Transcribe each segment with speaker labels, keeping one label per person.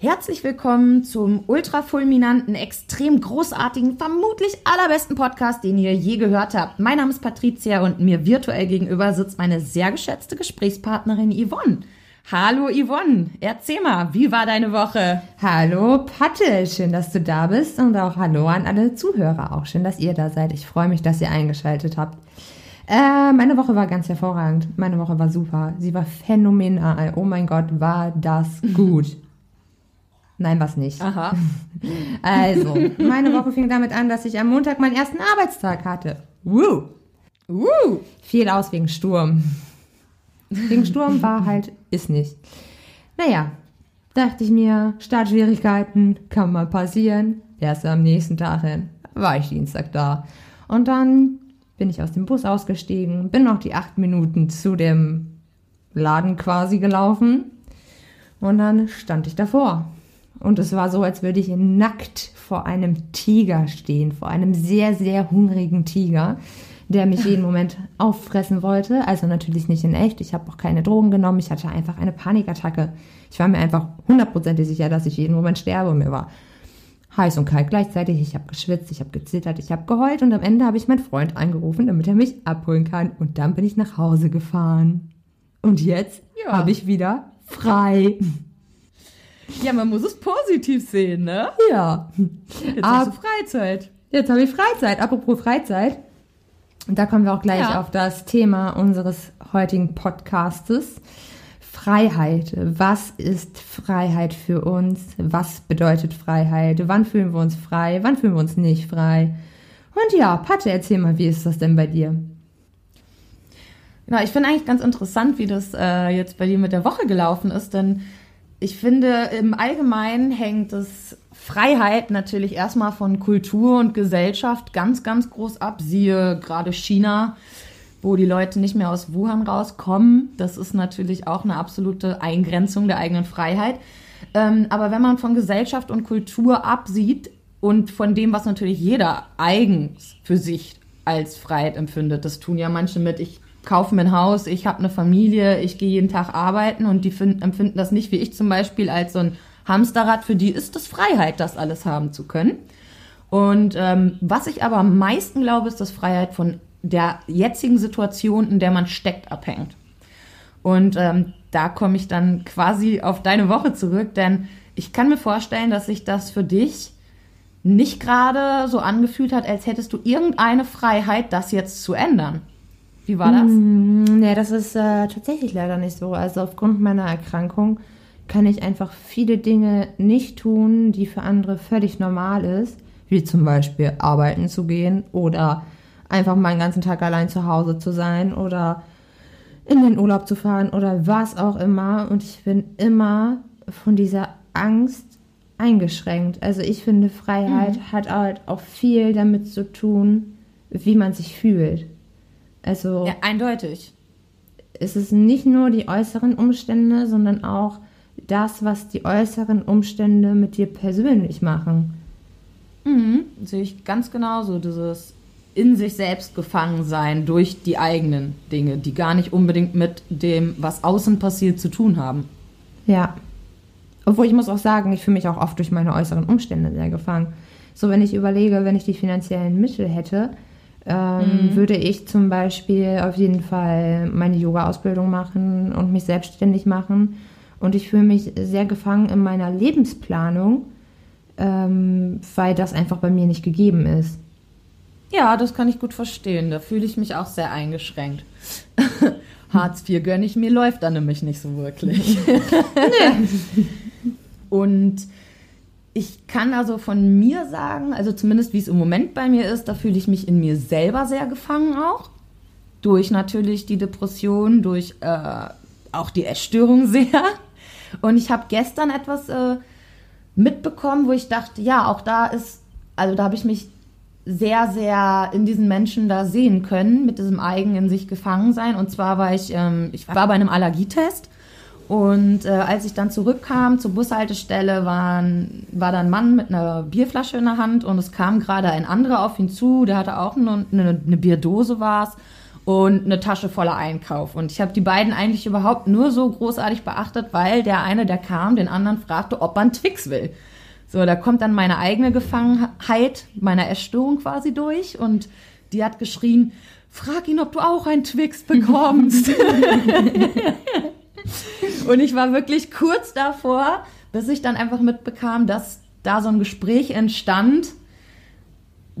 Speaker 1: Herzlich willkommen zum ultra fulminanten, extrem großartigen, vermutlich allerbesten Podcast, den ihr je gehört habt. Mein Name ist Patricia und mir virtuell gegenüber sitzt meine sehr geschätzte Gesprächspartnerin Yvonne. Hallo Yvonne, erzähl mal, wie war deine Woche?
Speaker 2: Hallo Patte, schön, dass du da bist und auch hallo an alle Zuhörer. Auch schön, dass ihr da seid. Ich freue mich, dass ihr eingeschaltet habt. Äh, meine Woche war ganz hervorragend. Meine Woche war super. Sie war phänomenal. Oh mein Gott, war das gut. Nein, was nicht.
Speaker 1: Aha.
Speaker 2: Also, meine Woche fing damit an, dass ich am Montag meinen ersten Arbeitstag hatte. Woo!
Speaker 1: Uh,
Speaker 2: Fiel aus wegen Sturm. Wegen Sturm war halt, ist nicht. Naja, dachte ich mir, Startschwierigkeiten, kann mal passieren. Erst am nächsten Tag hin, war ich Dienstag da. Und dann bin ich aus dem Bus ausgestiegen, bin noch die acht Minuten zu dem Laden quasi gelaufen. Und dann stand ich davor. Und es war so, als würde ich nackt vor einem Tiger stehen, vor einem sehr, sehr hungrigen Tiger, der mich jeden Moment auffressen wollte. Also natürlich nicht in echt. Ich habe auch keine Drogen genommen. Ich hatte einfach eine Panikattacke. Ich war mir einfach hundertprozentig sicher, dass ich jeden Moment sterbe. Und mir war heiß und kalt gleichzeitig. Ich habe geschwitzt, ich habe gezittert, ich habe geheult. Und am Ende habe ich meinen Freund angerufen, damit er mich abholen kann. Und dann bin ich nach Hause gefahren. Und jetzt
Speaker 1: Ja.
Speaker 2: habe ich wieder frei.
Speaker 1: Ja, man muss es positiv sehen, ne?
Speaker 2: Ja.
Speaker 1: Jetzt
Speaker 2: Ab-
Speaker 1: hast du Freizeit.
Speaker 2: Jetzt habe ich Freizeit. Apropos Freizeit. Und da kommen wir auch gleich
Speaker 1: Ja.
Speaker 2: auf das Thema unseres heutigen Podcastes. Freiheit. Was ist Freiheit für uns? Was bedeutet Freiheit? Wann fühlen wir uns frei? Wann fühlen wir uns nicht frei? Und ja, Patte, erzähl mal, wie ist das denn bei dir?
Speaker 1: Genau, ich finde eigentlich ganz interessant, wie das äh, jetzt bei dir mit der Woche gelaufen ist, denn ich finde, im Allgemeinen hängt es Freiheit natürlich erstmal von Kultur und Gesellschaft ganz, ganz groß ab. Siehe gerade China, wo die Leute nicht mehr aus Wuhan rauskommen. Das ist natürlich auch eine absolute Eingrenzung der eigenen Freiheit. Ähm, aber wenn man von Gesellschaft und Kultur absieht und von dem, was natürlich jeder eigens für sich als Freiheit empfindet, das tun ja manche mit, ich kaufe mir ein Haus, ich habe eine Familie, ich gehe jeden Tag arbeiten und die finden, empfinden das nicht wie ich zum Beispiel als so ein Hamsterrad. Für die ist es Freiheit, das alles haben zu können. Und ähm, was ich aber am meisten glaube, ist, dass Freiheit von der jetzigen Situation, in der man steckt, abhängt. Und ähm, da komme ich dann quasi auf deine Woche zurück, denn ich kann mir vorstellen, dass sich das für dich nicht gerade so angefühlt hat, als hättest du irgendeine Freiheit, das jetzt zu ändern. Wie war das?
Speaker 2: Mm, Nee, das ist äh, tatsächlich leider nicht so. Also aufgrund meiner Erkrankung kann ich einfach viele Dinge nicht tun, die für andere völlig normal ist. Wie zum Beispiel arbeiten zu gehen oder einfach mal den ganzen Tag allein zu Hause zu sein oder in den Urlaub zu fahren oder was auch immer. Und ich bin immer von dieser Angst eingeschränkt. Also ich finde, Freiheit hat halt auch viel damit zu tun, wie man sich fühlt. Also
Speaker 1: Ja, eindeutig.
Speaker 2: es ist nicht nur die äußeren Umstände, sondern auch das, was die äußeren Umstände mit dir persönlich machen.
Speaker 1: Mhm, sehe ich ganz genauso. Dieses in sich selbst gefangen sein durch die eigenen Dinge, die gar nicht unbedingt mit dem, was außen passiert, zu tun haben.
Speaker 2: Ja. Obwohl ich muss auch sagen, ich fühle mich auch oft durch meine äußeren Umstände sehr gefangen. So, wenn ich überlege, wenn ich die finanziellen Mittel hätte, ähm, würde ich zum Beispiel auf jeden Fall meine Yoga-Ausbildung machen und mich selbstständig machen. Und ich fühle mich sehr gefangen in meiner Lebensplanung, ähm, weil das einfach bei mir nicht gegeben ist.
Speaker 1: Ja, das kann ich gut verstehen. Da fühle ich mich auch sehr eingeschränkt. Hartz IV gönne ich mir, läuft dann nämlich nicht so wirklich. Und ich kann also von mir sagen, also zumindest wie es im Moment bei mir ist, da fühle ich mich in mir selber sehr gefangen auch. Durch natürlich die Depression, durch äh, auch die Essstörung sehr. Und ich habe gestern etwas äh, mitbekommen, wo ich dachte, ja, auch da ist, also da habe ich mich sehr, sehr in diesen Menschen da sehen können, mit diesem Eigen in sich gefangen sein. Und zwar war ich, ähm, ich war bei einem Allergietest und äh, als ich dann zurückkam zur Bushaltestelle, waren, war da ein Mann mit einer Bierflasche in der Hand und es kam gerade ein anderer auf ihn zu, der hatte auch eine, eine, eine Bierdose war's und eine Tasche voller Einkauf. Und ich habe die beiden eigentlich überhaupt nur so großartig beachtet, weil der eine, der kam, den anderen fragte, ob man Twix will. So, da kommt dann meine eigene Gefangenheit meiner Essstörung quasi durch und die hat geschrien, frag ihn, ob du auch ein Twix bekommst. und ich war wirklich kurz davor, bis ich dann einfach mitbekam, dass da so ein Gespräch entstand,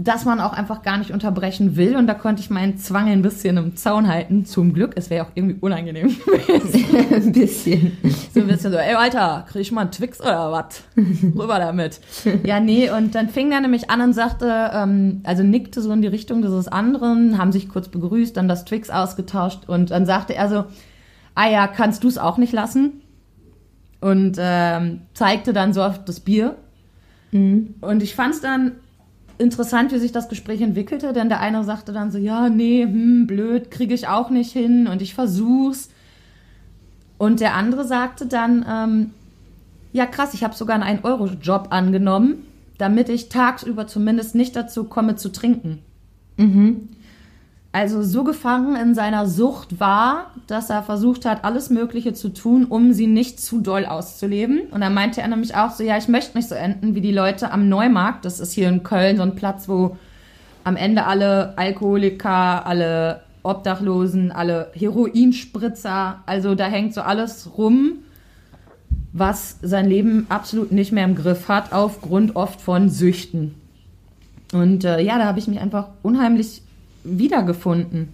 Speaker 1: dass man auch einfach gar nicht unterbrechen will. Und da konnte ich meinen Zwang ein bisschen im Zaun halten. Zum Glück. Es wäre auch irgendwie unangenehm gewesen.
Speaker 2: ein bisschen.
Speaker 1: So ein bisschen so, ey Alter, krieg ich mal einen Twix oder was? Rüber damit. Ja, nee, und dann fing er nämlich an und sagte, ähm, also nickte so in die Richtung dieses anderen, haben sich kurz begrüßt, dann das Twix ausgetauscht und dann sagte er so, ah ja, kannst du es auch nicht lassen? Und ähm, zeigte dann so auf das Bier. Mhm. Und ich fand es dann interessant, wie sich das Gespräch entwickelte, denn der eine sagte dann so, ja, nee, hm, blöd, kriege ich auch nicht hin und ich versuch's. Und der andere sagte dann, ähm, ja krass, ich habe sogar einen 1-Euro-Job angenommen, damit ich tagsüber zumindest nicht dazu komme zu trinken. Mhm also so gefangen in seiner Sucht war, dass er versucht hat, alles Mögliche zu tun, um sie nicht zu doll auszuleben. Und dann meinte er nämlich auch so, ja, ich möchte nicht so enden wie die Leute am Neumarkt. Das ist hier in Köln so ein Platz, wo am Ende alle Alkoholiker, alle Obdachlosen, alle Heroinspritzer, also da hängt so alles rum, was sein Leben absolut nicht mehr im Griff hat, aufgrund oft von Süchten. Und äh, ja, da habe ich mich einfach unheimlich wiedergefunden.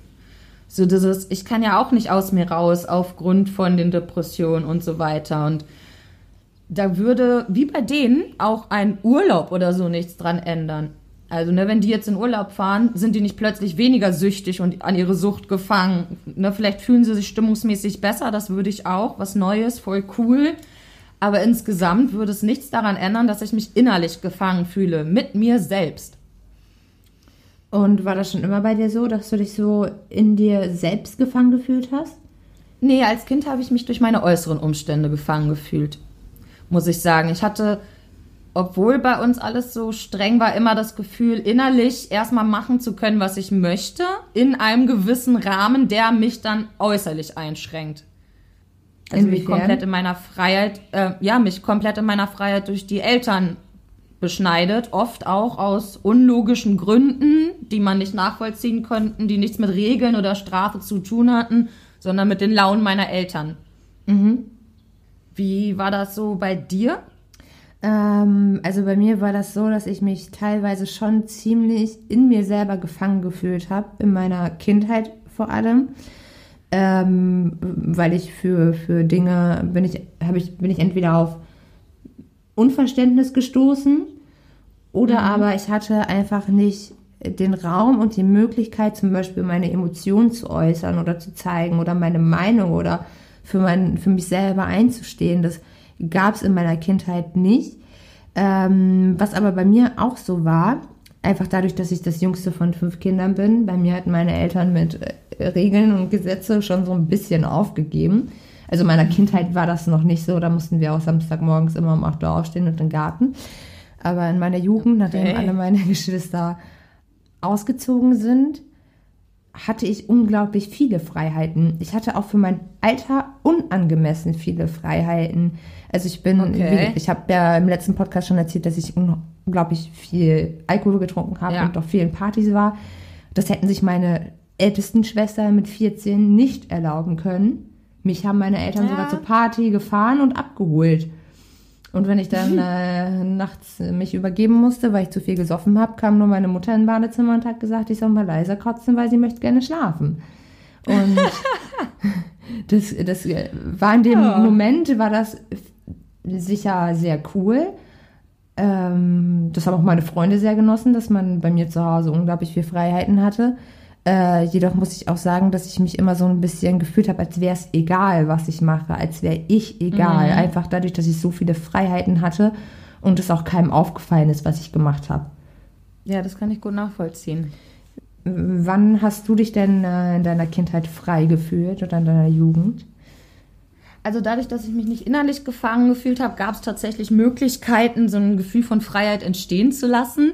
Speaker 1: So dieses, ich kann ja auch nicht aus mir raus aufgrund von den Depressionen und so weiter. Und da würde, wie bei denen, auch ein Urlaub oder so nichts dran ändern. Also, ne, wenn die jetzt in Urlaub fahren, sind die nicht plötzlich weniger süchtig und an ihre Sucht gefangen. Ne, vielleicht fühlen sie sich stimmungsmäßig besser, das würde ich auch. Was Neues, voll cool. Aber insgesamt würde es nichts daran ändern, dass ich mich innerlich gefangen fühle, mit mir selbst.
Speaker 2: Und war das schon immer bei dir so, dass du dich so in dir selbst gefangen gefühlt hast?
Speaker 1: Nee, als Kind habe ich mich durch meine äußeren Umstände gefangen gefühlt. Muss ich sagen. Ich hatte, obwohl bei uns alles so streng war, immer das Gefühl, innerlich erstmal machen zu können, was ich möchte, in einem gewissen Rahmen, der mich dann äußerlich einschränkt. Also mich komplett in meiner Freiheit, äh, ja, mich komplett in meiner Freiheit durch die Eltern beschneidet, oft auch aus unlogischen Gründen, die man nicht nachvollziehen konnten, die nichts mit Regeln oder Strafe zu tun hatten, sondern mit den Launen meiner Eltern. Mhm. Wie war das so bei dir?
Speaker 2: Ähm, also bei mir war das so, dass ich mich teilweise schon ziemlich in mir selber gefangen gefühlt habe, in meiner Kindheit vor allem. Ähm, weil ich für, für Dinge bin ich, ich, bin ich entweder auf Unverständnis gestoßen oder mhm. aber ich hatte einfach nicht den Raum und die Möglichkeit, zum Beispiel meine Emotionen zu äußern oder zu zeigen oder meine Meinung oder für, mein, für mich selber einzustehen. Das gab es in meiner Kindheit nicht. Ähm, was aber bei mir auch so war, einfach dadurch, dass ich das jüngste von fünf Kindern bin, bei mir hatten meine Eltern mit äh, Regeln und Gesetze schon so ein bisschen aufgegeben. Also in meiner Kindheit war das noch nicht so, da mussten wir auch Samstagmorgens immer um 8 Uhr aufstehen und den Garten. Aber in meiner Jugend, okay. nachdem alle meine Geschwister ausgezogen sind, hatte ich unglaublich viele Freiheiten. Ich hatte auch für mein Alter unangemessen viele Freiheiten. Also ich bin, okay. ich habe ja im letzten Podcast schon erzählt, dass ich unglaublich viel Alkohol getrunken habe ja. und auf vielen Partys war. Das hätten sich meine ältesten Schwestern mit 14 nicht erlauben können. Mich haben meine Eltern ja. sogar zur Party gefahren und abgeholt. Und wenn ich dann äh, nachts mich übergeben musste, weil ich zu viel gesoffen habe, kam nur meine Mutter ins Badezimmer und hat gesagt, ich soll mal leiser kotzen, weil sie möchte gerne schlafen. Und das, das war in dem ja. Moment, war das sicher sehr cool. Ähm, das haben auch meine Freunde sehr genossen, dass man bei mir zu Hause unglaublich viel Freiheiten hatte. Äh, jedoch muss ich auch sagen, dass ich mich immer so ein bisschen gefühlt habe, als wäre es egal, was ich mache, als wäre ich egal. Mhm. Einfach dadurch, dass ich so viele Freiheiten hatte und es auch keinem aufgefallen ist, was ich gemacht habe.
Speaker 1: Ja, das kann ich gut nachvollziehen.
Speaker 2: Wann hast du dich denn äh, in deiner Kindheit frei gefühlt oder in deiner Jugend?
Speaker 1: Also dadurch, dass ich mich nicht innerlich gefangen gefühlt habe, gab es tatsächlich Möglichkeiten, so ein Gefühl von Freiheit entstehen zu lassen.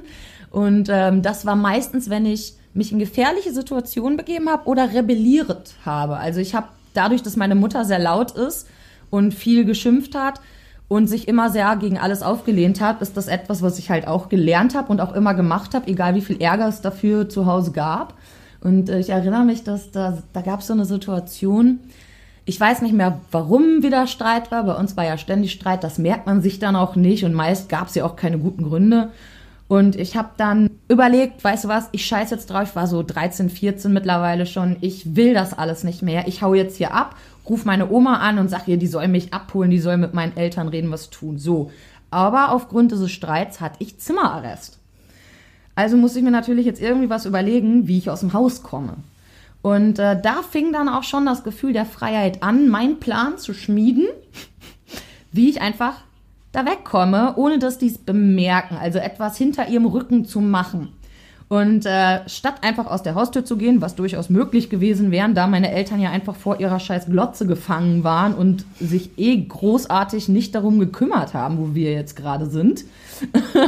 Speaker 1: Und ähm, das war meistens, wenn ich mich in gefährliche Situationen begeben habe oder rebelliert habe. Also ich habe dadurch, dass meine Mutter sehr laut ist und viel geschimpft hat und sich immer sehr gegen alles aufgelehnt hat, ist das etwas, was ich halt auch gelernt habe und auch immer gemacht habe, egal wie viel Ärger es dafür zu Hause gab. Und äh, ich erinnere mich, dass da, da gab es so eine Situation, ich weiß nicht mehr, warum wieder Streit war. Bei uns war ja ständig Streit. Das merkt man sich dann auch nicht. Und meist gab es ja auch keine guten Gründe. Und ich habe dann überlegt, weißt du was, ich scheiß jetzt drauf. Ich war so 13, 14 mittlerweile schon. Ich will das alles nicht mehr. Ich hau jetzt hier ab, ruf meine Oma an und sag ihr, die soll mich abholen, die soll mit meinen Eltern reden, was tun. So. Aber aufgrund dieses Streits hatte ich Zimmerarrest. Also muss ich mir natürlich jetzt irgendwie was überlegen, wie ich aus dem Haus komme. Und äh, da fing dann auch schon das Gefühl der Freiheit an, meinen Plan zu schmieden, wie ich einfach da wegkomme, ohne dass die es bemerken. Also etwas hinter ihrem Rücken zu machen. Und äh, statt einfach aus der Haustür zu gehen, was durchaus möglich gewesen wäre, da meine Eltern ja einfach vor ihrer scheiß Glotze gefangen waren und sich eh großartig nicht darum gekümmert haben, wo wir jetzt gerade sind,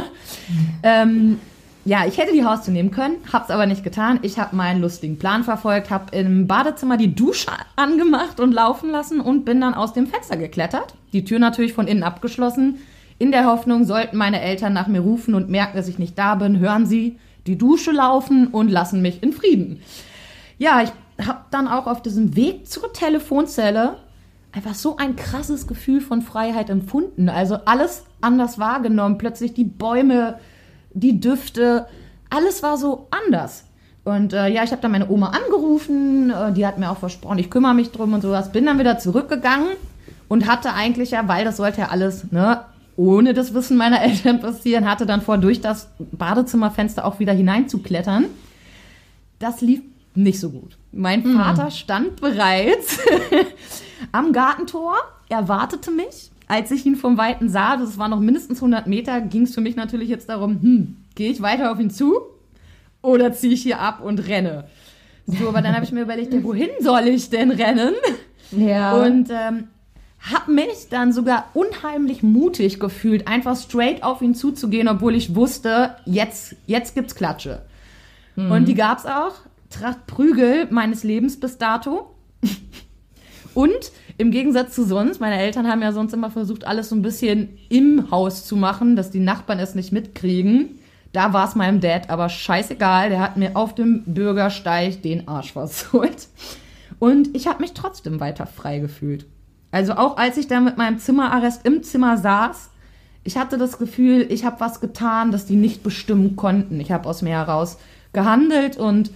Speaker 1: ähm, ja, ich hätte die Haustür nehmen können, hab's aber nicht getan. Ich habe meinen lustigen Plan verfolgt, habe im Badezimmer die Dusche angemacht und laufen lassen und bin dann aus dem Fenster geklettert. Die Tür natürlich von innen abgeschlossen. In der Hoffnung, sollten meine Eltern nach mir rufen und merken, dass ich nicht da bin, hören sie die Dusche laufen und lassen mich in Frieden. Ja, ich habe dann auch auf diesem Weg zur Telefonzelle einfach so ein krasses Gefühl von Freiheit empfunden. Also alles anders wahrgenommen. Plötzlich die Bäume die Düfte, alles war so anders. Und äh, ja, ich habe dann meine Oma angerufen, äh, die hat mir auch versprochen, ich kümmere mich drum und sowas. Bin dann wieder zurückgegangen und hatte eigentlich ja, weil das sollte ja alles, ne, ohne das Wissen meiner Eltern passieren, hatte dann vor, durch das Badezimmerfenster auch wieder hineinzuklettern. Das lief nicht so gut. Mein mhm. Vater stand bereits am Gartentor, er wartete mich als ich ihn vom Weiten sah, das war noch mindestens 100 Meter, ging es für mich natürlich jetzt darum, hm, gehe ich weiter auf ihn zu oder ziehe ich hier ab und renne? So, aber dann habe ich mir überlegt, ja, wohin soll ich denn rennen? Ja. Und ähm, habe mich dann sogar unheimlich mutig gefühlt, einfach straight auf ihn zuzugehen, obwohl ich wusste, jetzt, jetzt gibt's Klatsche. Mhm. Und die gab's auch. Tracht Prügel meines Lebens bis dato. Und im Gegensatz zu sonst, meine Eltern haben ja sonst immer versucht, alles so ein bisschen im Haus zu machen, dass die Nachbarn es nicht mitkriegen. Da war es meinem Dad aber scheißegal. Der hat mir auf dem Bürgersteig den Arsch versohlt. Und ich habe mich trotzdem weiter frei gefühlt. Also auch als ich da mit meinem Zimmerarrest im Zimmer saß, ich hatte das Gefühl, ich habe was getan, das die nicht bestimmen konnten. Ich habe aus mir heraus gehandelt und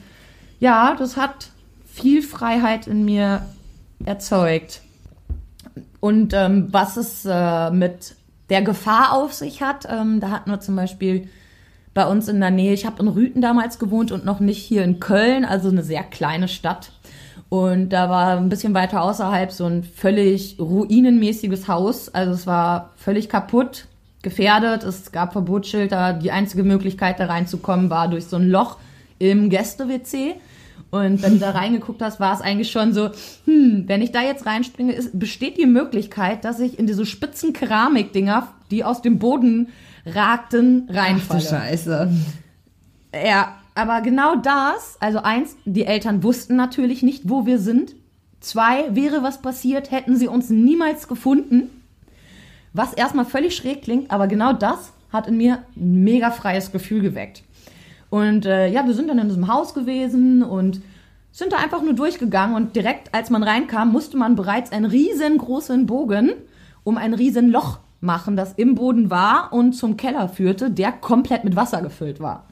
Speaker 1: ja, das hat viel Freiheit in mir erzeugt. Und ähm, was es äh, mit der Gefahr auf sich hat, ähm, da hatten wir zum Beispiel bei uns in der Nähe, ich habe in Rüten damals gewohnt und noch nicht hier in Köln, also eine sehr kleine Stadt. Und da war ein bisschen weiter außerhalb so ein völlig ruinenmäßiges Haus. Also es war völlig kaputt, gefährdet. Es gab Verbotsschilder. Die einzige Möglichkeit, da reinzukommen, war durch so ein Loch im Gäste-WC. Und wenn du da reingeguckt hast, war es eigentlich schon so, hm, wenn ich da jetzt reinspringe, ist, besteht die Möglichkeit, dass ich in diese spitzen Keramikdinger, die aus dem Boden ragten, reinfalle. Ach du
Speaker 2: Scheiße.
Speaker 1: Ja, aber genau das, also eins, die Eltern wussten natürlich nicht, wo wir sind. Zwei, wäre was passiert, hätten sie uns niemals gefunden. Was erstmal völlig schräg klingt, aber genau das hat in mir ein mega freies Gefühl geweckt. Und äh, ja, wir sind dann in diesem Haus gewesen und sind da einfach nur durchgegangen und direkt als man reinkam, musste man bereits einen riesengroßen Bogen um ein riesen Loch machen, das im Boden war und zum Keller führte, der komplett mit Wasser gefüllt war.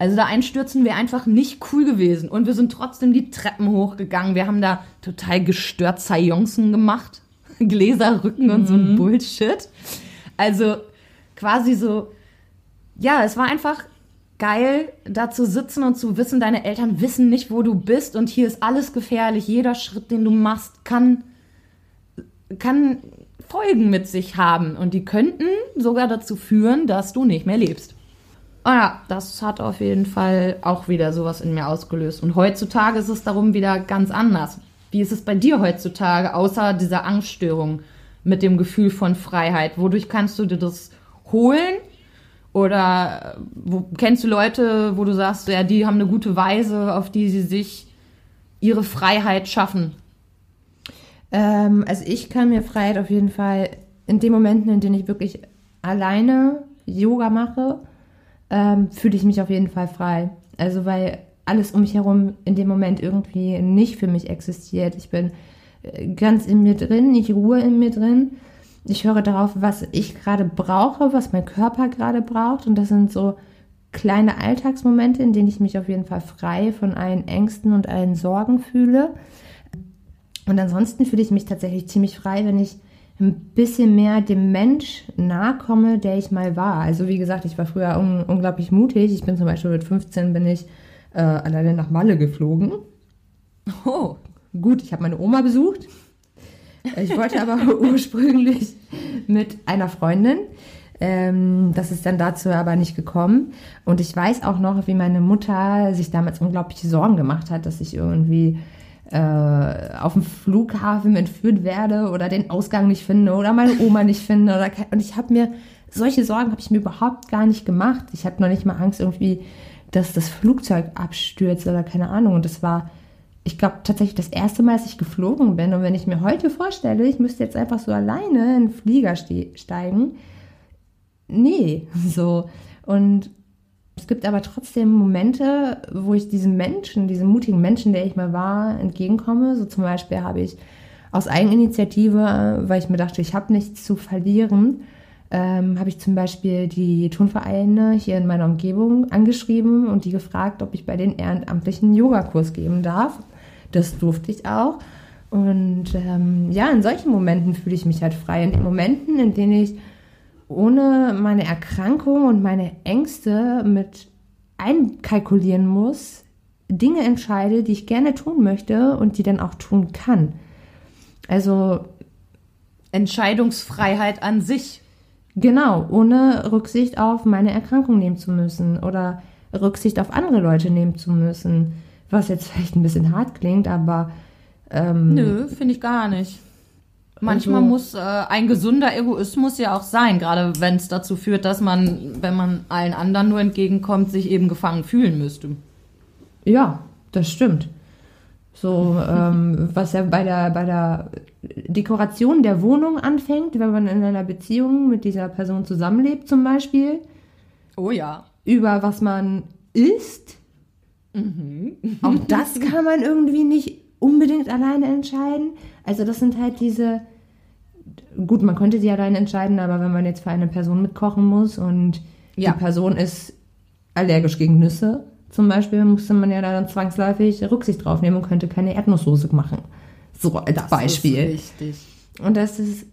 Speaker 1: Also da einstürzen wäre einfach nicht cool gewesen. Und wir sind trotzdem die Treppen hochgegangen. Wir haben da total gestört Seancen gemacht. Gläserrücken und mhm. so ein mhm. Bullshit. Also quasi so, ja, es war einfach geil, da zu sitzen und zu wissen, deine Eltern wissen nicht, wo du bist und hier ist alles gefährlich. Jeder Schritt, den du machst, kann, kann Folgen mit sich haben und die könnten sogar dazu führen, dass du nicht mehr lebst. Oh ja, das hat auf jeden Fall auch wieder sowas in mir ausgelöst. Und heutzutage ist es darum wieder ganz anders. Wie ist es bei dir heutzutage, außer dieser Angststörung mit dem Gefühl von Freiheit? Wodurch kannst du dir das holen Oder äh, wo, kennst du Leute, wo du sagst, ja, die haben eine gute Weise, auf die sie sich ihre Freiheit schaffen?
Speaker 2: Ähm, also ich kann mir Freiheit auf jeden Fall in den Momenten, in denen ich wirklich alleine Yoga mache, ähm, fühle ich mich auf jeden Fall frei. Also weil alles um mich herum in dem Moment irgendwie nicht für mich existiert. Ich bin äh, ganz in mir drin, ich ruhe in mir drin. Ich höre darauf, was ich gerade brauche, was mein Körper gerade braucht. Und das sind so kleine Alltagsmomente, in denen ich mich auf jeden Fall frei von allen Ängsten und allen Sorgen fühle. Und ansonsten fühle ich mich tatsächlich ziemlich frei, wenn ich ein bisschen mehr dem Mensch nahe komme, der ich mal war. Also wie gesagt, ich war früher un unglaublich mutig. Ich bin zum Beispiel mit 15 bin ich äh, alleine nach Malle geflogen. Oh, gut, ich habe meine Oma besucht. Ich wollte aber ursprünglich mit einer Freundin. Ähm, das ist dann dazu aber nicht gekommen. Und ich weiß auch noch, wie meine Mutter sich damals unglaubliche Sorgen gemacht hat, dass ich irgendwie äh, auf dem Flughafen entführt werde oder den Ausgang nicht finde oder meine Oma nicht finde. Oder und ich habe mir, solche Sorgen habe ich mir überhaupt gar nicht gemacht. Ich hatte noch nicht mal Angst irgendwie, dass das Flugzeug abstürzt oder keine Ahnung. Und das war, ich glaube, tatsächlich das erste Mal, dass ich geflogen bin. Und wenn ich mir heute vorstelle, ich müsste jetzt einfach so alleine in den Flieger steigen, nee, so. Und es gibt aber trotzdem Momente, wo ich diesem Menschen, diesem mutigen Menschen, der ich mal war, entgegenkomme. So zum Beispiel habe ich aus Eigeninitiative, weil ich mir dachte, ich habe nichts zu verlieren, ähm, habe ich zum Beispiel die Turnvereine hier in meiner Umgebung angeschrieben und die gefragt, ob ich bei den ehrenamtlichen Yogakurs geben darf. Das durfte ich auch. Und ähm, ja, in solchen Momenten fühle ich mich halt frei. In den Momenten, in denen ich ohne meine Erkrankung und meine Ängste mit einkalkulieren muss, Dinge entscheide, die ich gerne tun möchte und die dann auch tun kann. Also
Speaker 1: Entscheidungsfreiheit an sich.
Speaker 2: Genau, ohne Rücksicht auf meine Erkrankung nehmen zu müssen oder Rücksicht auf andere Leute nehmen zu müssen. Was jetzt vielleicht ein bisschen hart klingt, aber.
Speaker 1: Ähm, Nö, finde ich gar nicht. Manchmal also, muss äh, ein gesunder Egoismus ja auch sein, gerade wenn es dazu führt, dass man, wenn man allen anderen nur entgegenkommt, sich eben gefangen fühlen müsste.
Speaker 2: Ja, das stimmt. So, ähm, was ja bei der, bei der Dekoration der Wohnung anfängt, wenn man in einer Beziehung mit dieser Person zusammenlebt, zum Beispiel.
Speaker 1: Oh ja.
Speaker 2: Über was man isst. Mhm. Auch das kann man irgendwie nicht unbedingt alleine entscheiden. Also das sind halt diese, gut, man könnte sie alleine entscheiden, aber wenn man jetzt für eine Person mitkochen muss und ja. die Person ist allergisch gegen Nüsse, zum Beispiel, musste man ja dann zwangsläufig Rücksicht drauf nehmen und könnte keine Erdnusssoße machen. So als das Beispiel. Ist richtig. Und das ist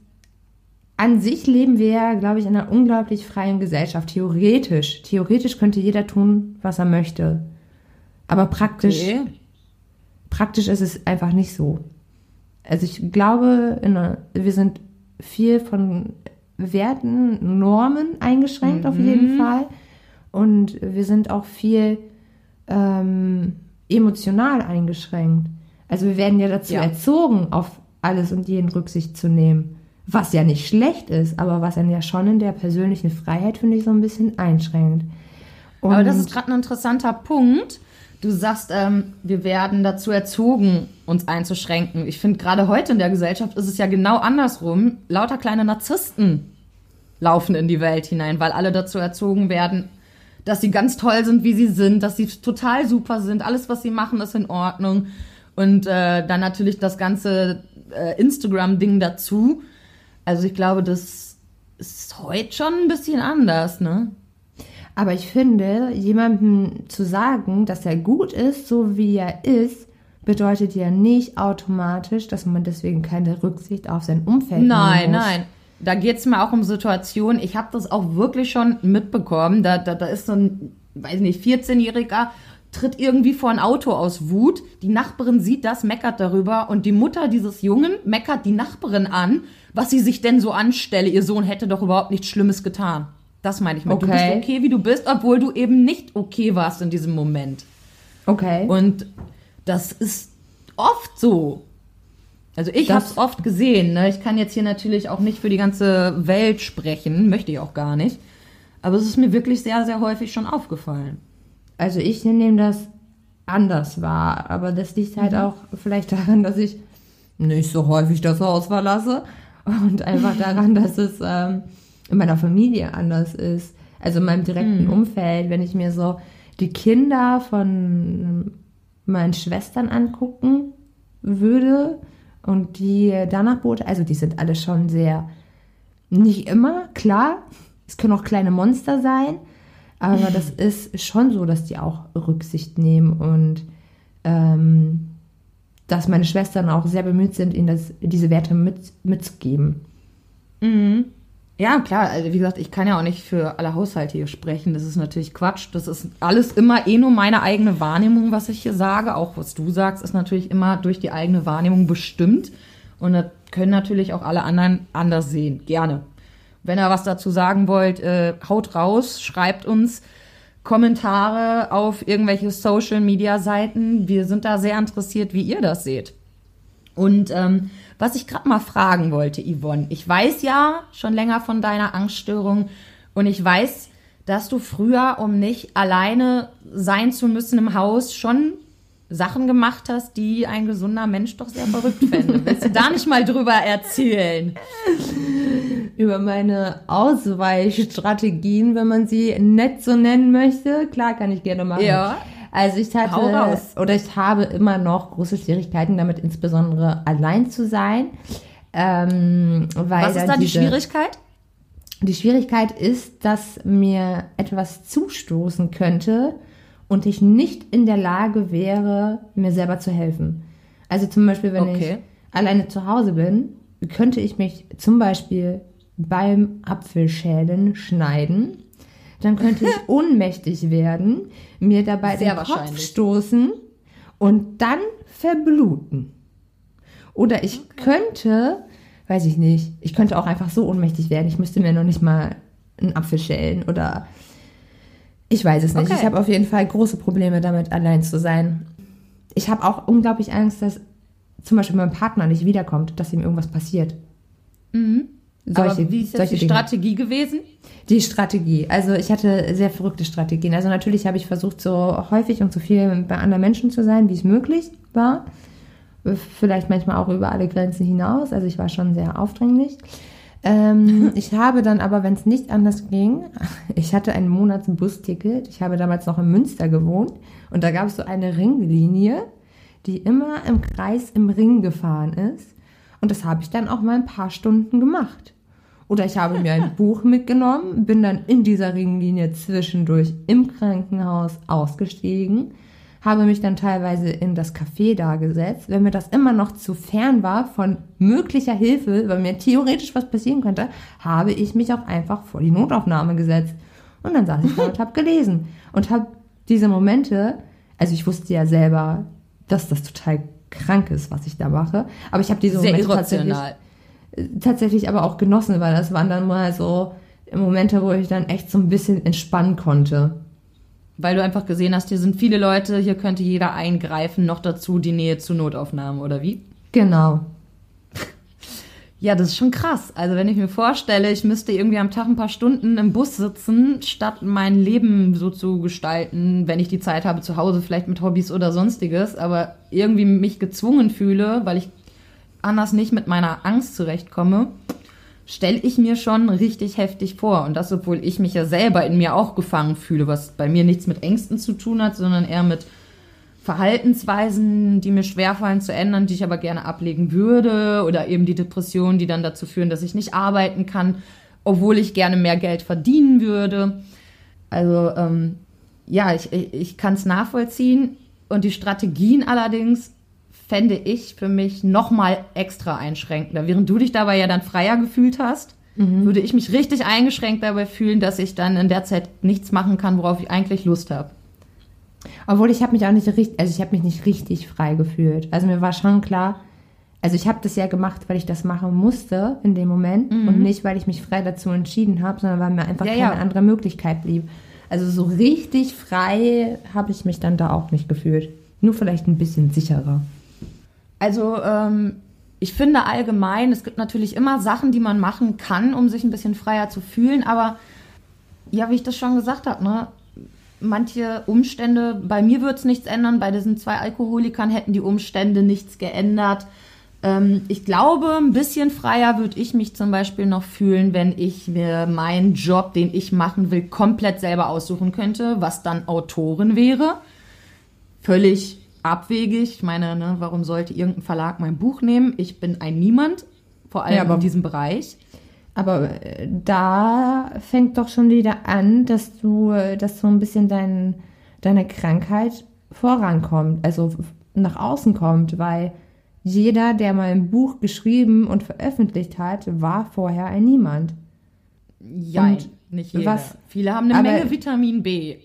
Speaker 2: an sich leben wir ja, glaube ich, in einer unglaublich freien Gesellschaft. Theoretisch. Theoretisch könnte jeder tun, was er möchte. Aber praktisch okay praktisch ist es einfach nicht so. Also ich glaube, einer, wir sind viel von Werten, Normen eingeschränkt mhm. auf jeden mhm. Fall. Und wir sind auch viel ähm, emotional eingeschränkt. Also wir werden ja dazu ja. erzogen, auf alles und jeden Rücksicht zu nehmen. Was ja nicht schlecht ist, aber was dann ja schon in der persönlichen Freiheit, finde ich, so ein bisschen einschränkt.
Speaker 1: Und aber das ist gerade ein interessanter Punkt, Du sagst, ähm, wir werden dazu erzogen, uns einzuschränken. Ich finde, gerade heute in der Gesellschaft ist es ja genau andersrum. Lauter kleine Narzissten laufen in die Welt hinein, weil alle dazu erzogen werden, dass sie ganz toll sind, wie sie sind, dass sie total super sind, alles, was sie machen, ist in Ordnung. Und äh, dann natürlich das ganze äh, Instagram-Ding dazu. Also ich glaube, das ist heute schon ein bisschen anders, ne?
Speaker 2: Aber ich finde, jemandem zu sagen, dass er gut ist, so wie er ist, bedeutet ja nicht automatisch, dass man deswegen keine Rücksicht auf sein Umfeld
Speaker 1: nein, muss. Nein, nein. Da geht es mir auch um Situationen. Ich habe das auch wirklich schon mitbekommen. Da, da, da ist so ein, weiß nicht, 14-Jähriger, tritt irgendwie vor ein Auto aus Wut. Die Nachbarin sieht das, meckert darüber. Und die Mutter dieses Jungen meckert die Nachbarin an, was sie sich denn so anstelle. Ihr Sohn hätte doch überhaupt nichts Schlimmes getan. Das meine ich mit. Okay. Du bist okay, wie du bist, obwohl du eben nicht okay warst in diesem Moment.
Speaker 2: Okay.
Speaker 1: Und das ist oft so. Also ich habe es oft gesehen. Ne? Ich kann jetzt hier natürlich auch nicht für die ganze Welt sprechen, möchte ich auch gar nicht. Aber es ist mir wirklich sehr, sehr häufig schon aufgefallen.
Speaker 2: Also ich nehme das anders wahr, aber das liegt halt auch vielleicht daran, dass ich nicht so häufig das Haus verlasse und einfach daran, dass es ähm, in meiner Familie anders ist. Also in meinem direkten Umfeld, wenn ich mir so die Kinder von meinen Schwestern angucken würde und die danach beurteilen, also die sind alle schon sehr, nicht immer, klar, es können auch kleine Monster sein, aber das ist schon so, dass die auch Rücksicht nehmen und ähm, dass meine Schwestern auch sehr bemüht sind, ihnen das, diese Werte mit, mitzugeben.
Speaker 1: Ja, klar, also wie gesagt, ich kann ja auch nicht für alle Haushalte hier sprechen. Das ist natürlich Quatsch. Das ist alles immer eh nur meine eigene Wahrnehmung, was ich hier sage. Auch was du sagst, ist natürlich immer durch die eigene Wahrnehmung bestimmt. Und das können natürlich auch alle anderen anders sehen. Gerne. Wenn ihr was dazu sagen wollt, äh, haut raus, schreibt uns Kommentare auf irgendwelche Social Media Seiten. Wir sind da sehr interessiert, wie ihr das seht. Und ähm, was ich gerade mal fragen wollte, Yvonne, ich weiß ja schon länger von deiner Angststörung und ich weiß, dass du früher, um nicht alleine sein zu müssen im Haus, schon Sachen gemacht hast, die ein gesunder Mensch doch sehr verrückt fände. Willst du da nicht mal drüber erzählen?
Speaker 2: Über meine Ausweichstrategien, wenn man sie nett so nennen möchte. Klar, kann ich gerne machen.
Speaker 1: Ja.
Speaker 2: Also ich hatte oder ich habe immer noch große Schwierigkeiten damit, insbesondere allein zu sein. Ähm, weil
Speaker 1: Was ist da die
Speaker 2: diese-
Speaker 1: Schwierigkeit?
Speaker 2: Die Schwierigkeit ist, dass mir etwas zustoßen könnte und ich nicht in der Lage wäre, mir selber zu helfen. Also zum Beispiel, wenn
Speaker 1: Okay.
Speaker 2: ich alleine zu Hause bin, könnte ich mich zum Beispiel beim Apfelschälen schneiden. Dann könnte ich ohnmächtig werden, mir dabei
Speaker 1: Sehr
Speaker 2: den Kopf stoßen und dann verbluten. Oder ich könnte, weiß ich nicht, ich könnte auch einfach so ohnmächtig werden. Ich müsste mir noch nicht mal einen Apfel schälen oder ich weiß es nicht.
Speaker 1: Okay.
Speaker 2: Ich habe auf jeden Fall große Probleme damit, allein zu sein. Ich habe auch unglaublich Angst, dass zum Beispiel mein Partner nicht wiederkommt, dass ihm irgendwas passiert.
Speaker 1: Aber wie ist jetzt
Speaker 2: solche
Speaker 1: die
Speaker 2: Dinge.
Speaker 1: Strategie gewesen?
Speaker 2: Die Strategie. Also ich hatte sehr verrückte Strategien. Also natürlich habe ich versucht, so häufig und so viel bei anderen Menschen zu sein, wie es möglich war. Vielleicht manchmal auch über alle Grenzen hinaus. Also ich war schon sehr aufdringlich. Ähm, ich habe dann aber, wenn es nicht anders ging, ich hatte ein Monatsbusticket. Ich habe damals noch in Münster gewohnt und da gab es so eine Ringlinie, die immer im Kreis im Ring gefahren ist. Und das habe ich dann auch mal ein paar Stunden gemacht. Oder ich habe mir ein Buch mitgenommen, bin dann in dieser Ringlinie zwischendurch im Krankenhaus ausgestiegen, habe mich dann teilweise in das Café da gesetzt. Wenn mir das immer noch zu fern war von möglicher Hilfe, weil mir theoretisch was passieren könnte, habe ich mich auch einfach vor die Notaufnahme gesetzt. Und dann saß ich da und habe gelesen und habe diese Momente, also ich wusste ja selber, dass das total krank ist, was ich da mache, aber ich habe diese
Speaker 1: Sehr
Speaker 2: Momente
Speaker 1: irrational.
Speaker 2: tatsächlich aber auch genossen, weil das waren dann mal so Momente, wo ich dann echt so ein bisschen entspannen konnte.
Speaker 1: Weil du einfach gesehen hast, hier sind viele Leute, hier könnte jeder eingreifen, noch dazu die Nähe zu Notaufnahmen, oder wie?
Speaker 2: Genau.
Speaker 1: Ja, das ist schon krass. Also wenn ich mir vorstelle, ich müsste irgendwie am Tag ein paar Stunden im Bus sitzen, statt mein Leben so zu gestalten, wenn ich die Zeit habe zu Hause, vielleicht mit Hobbys oder sonstiges, aber irgendwie mich gezwungen fühle, weil ich anders nicht mit meiner Angst zurechtkomme, stelle ich mir schon richtig heftig vor. Und das, obwohl ich mich ja selber in mir auch gefangen fühle, was bei mir nichts mit Ängsten zu tun hat, sondern eher mit Verhaltensweisen, die mir schwerfallen zu ändern, die ich aber gerne ablegen würde, oder eben die Depressionen, die dann dazu führen, dass ich nicht arbeiten kann, obwohl ich gerne mehr Geld verdienen würde. Also ähm, ja, ich, ich, ich kann es nachvollziehen. Und die Strategien allerdings fände ich für mich nochmal extra einschränkender. Während du dich dabei ja dann freier gefühlt hast, würde ich mich richtig eingeschränkt dabei fühlen, dass ich dann in der Zeit nichts machen kann, worauf ich eigentlich Lust habe.
Speaker 2: Obwohl ich habe mich auch nicht richtig, also ich habe mich nicht richtig frei gefühlt. Also mir war schon klar, also ich habe das ja gemacht, weil ich das machen musste in dem Moment und nicht, weil ich mich frei dazu entschieden habe, sondern weil mir einfach
Speaker 1: Ja,
Speaker 2: keine
Speaker 1: ja.
Speaker 2: andere Möglichkeit blieb. Also so richtig frei habe ich mich dann da auch nicht gefühlt. Nur vielleicht ein bisschen sicherer.
Speaker 1: Also ähm, ich finde allgemein, es gibt natürlich immer Sachen, die man machen kann, um sich ein bisschen freier zu fühlen, aber Ja, wie ich das schon gesagt habe, ne? Manche Umstände, bei mir wird es nichts ändern, bei diesen zwei Alkoholikern hätten die Umstände nichts geändert. Ähm, ich glaube, ein bisschen freier würde ich mich zum Beispiel noch fühlen, wenn ich mir meinen Job, den ich machen will, komplett selber aussuchen könnte, was dann Autorin wäre. Völlig abwegig. Ich meine, ne, warum sollte irgendein Verlag mein Buch nehmen? Ich bin ein Niemand, vor allem
Speaker 2: Ja, aber-
Speaker 1: in diesem Bereich.
Speaker 2: Aber äh, da fängt doch schon wieder an, dass du, äh, dass so ein bisschen dein, deine Krankheit vorankommt, also nach außen kommt, weil jeder, der mal ein Buch geschrieben und veröffentlicht hat, war vorher ein Niemand.
Speaker 1: Ja, nicht jeder.
Speaker 2: was-
Speaker 1: Viele haben eine Menge Vitamin B.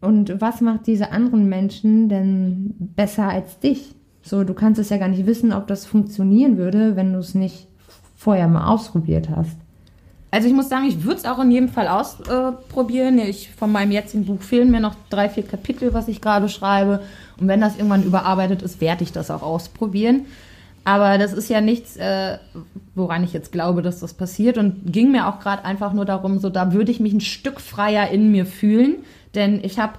Speaker 2: Und was macht diese anderen Menschen denn besser als dich? So, du kannst es ja gar nicht wissen, ob das funktionieren würde, wenn du es nicht vorher mal ausprobiert hast.
Speaker 1: Also ich muss sagen, ich würde es auch in jedem Fall ausprobieren. ich, von meinem jetzigen Buch fehlen mir noch drei, vier Kapitel, was ich gerade schreibe. Und wenn das irgendwann überarbeitet ist, werde ich das auch ausprobieren. Aber das ist ja nichts, äh, woran ich jetzt glaube, dass das passiert. Und ging mir auch gerade einfach nur darum, so da würde ich mich ein Stück freier in mir fühlen. Denn ich habe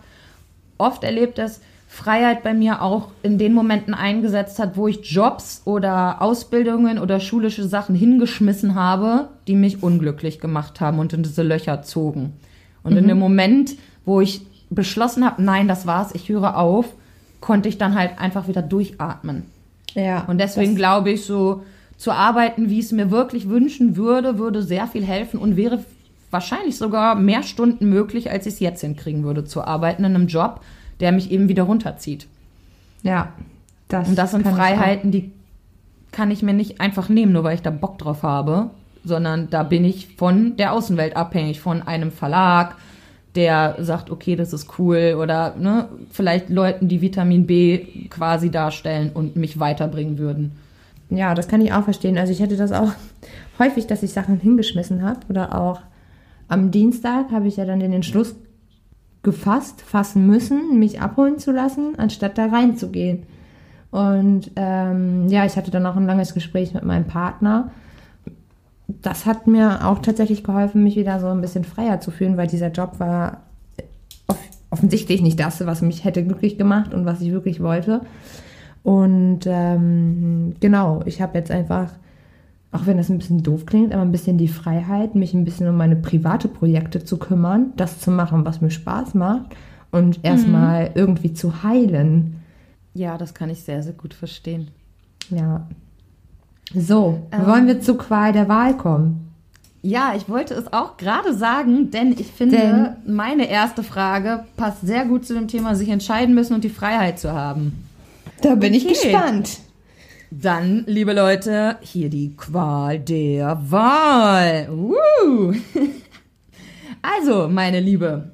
Speaker 1: oft erlebt, dass Freiheit bei mir auch in den Momenten eingesetzt hat, wo ich Jobs oder Ausbildungen oder schulische Sachen hingeschmissen habe, die mich unglücklich gemacht haben und in diese Löcher zogen. Und in dem Moment, wo ich beschlossen habe, nein, das war's, ich höre auf, konnte ich dann halt einfach wieder durchatmen.
Speaker 2: Ja.
Speaker 1: Und deswegen glaube ich, so zu arbeiten, wie ich es mir wirklich wünschen würde, würde sehr viel helfen und wäre wahrscheinlich sogar mehr Stunden möglich, als ich es jetzt hinkriegen würde, zu arbeiten in einem Job, der mich eben wieder runterzieht.
Speaker 2: Ja, das,
Speaker 1: Und das sind Freiheiten, die kann ich mir nicht einfach nehmen, nur weil ich da Bock drauf habe, sondern da bin ich von der Außenwelt abhängig, von einem Verlag, der sagt, okay, das ist cool, oder ne, vielleicht Leuten, die Vitamin B quasi darstellen und mich weiterbringen würden.
Speaker 2: Ja, das kann ich auch verstehen. Also ich hätte das auch häufig, dass ich Sachen hingeschmissen habe oder auch am Dienstag habe ich ja dann den Entschluss gefasst, fassen müssen, mich abholen zu lassen, anstatt da reinzugehen. Und ähm, ja, ich hatte dann auch ein langes Gespräch mit meinem Partner. Das hat mir auch tatsächlich geholfen, mich wieder so ein bisschen freier zu fühlen, weil dieser Job war off offensichtlich nicht das, was mich hätte glücklich gemacht und was ich wirklich wollte. Und ähm, genau, ich habe jetzt einfach, auch wenn das ein bisschen doof klingt, aber ein bisschen die Freiheit, mich ein bisschen um meine private Projekte zu kümmern, das zu machen, was mir Spaß macht und erstmal irgendwie zu heilen.
Speaker 1: Ja, das kann ich sehr, sehr gut verstehen.
Speaker 2: Ja. So,
Speaker 1: Ähm.
Speaker 2: wollen wir zur Qual der Wahl kommen?
Speaker 1: Ja, ich wollte es auch gerade sagen, denn ich finde, meine erste Frage passt sehr gut zu dem Thema, sich entscheiden müssen und die Freiheit zu haben.
Speaker 2: Da bin ich
Speaker 1: Okay.
Speaker 2: gespannt.
Speaker 1: Dann, liebe Leute, hier die Qual der Wahl. Uh. Also, meine Liebe,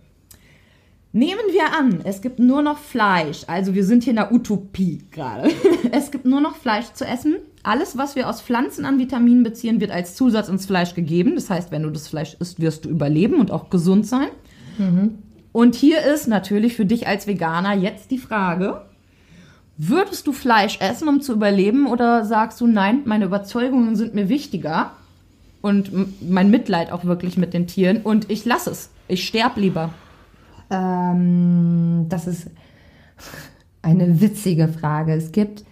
Speaker 1: nehmen wir an, es gibt nur noch Fleisch. Also, wir sind hier in der Utopie gerade. Es gibt nur noch Fleisch zu essen. Alles, was wir aus Pflanzen an Vitaminen beziehen, wird als Zusatz ins Fleisch gegeben. Das heißt, wenn du das Fleisch isst, wirst du überleben und auch gesund sein. Und hier ist natürlich für dich als Veganer jetzt die Frage, Würdest du Fleisch essen, um zu überleben, oder sagst du, nein, meine Überzeugungen sind mir wichtiger und mein Mitleid auch wirklich mit den Tieren und ich lasse es. Ich sterb lieber.
Speaker 2: Ähm, das ist eine witzige Frage. Es gibt,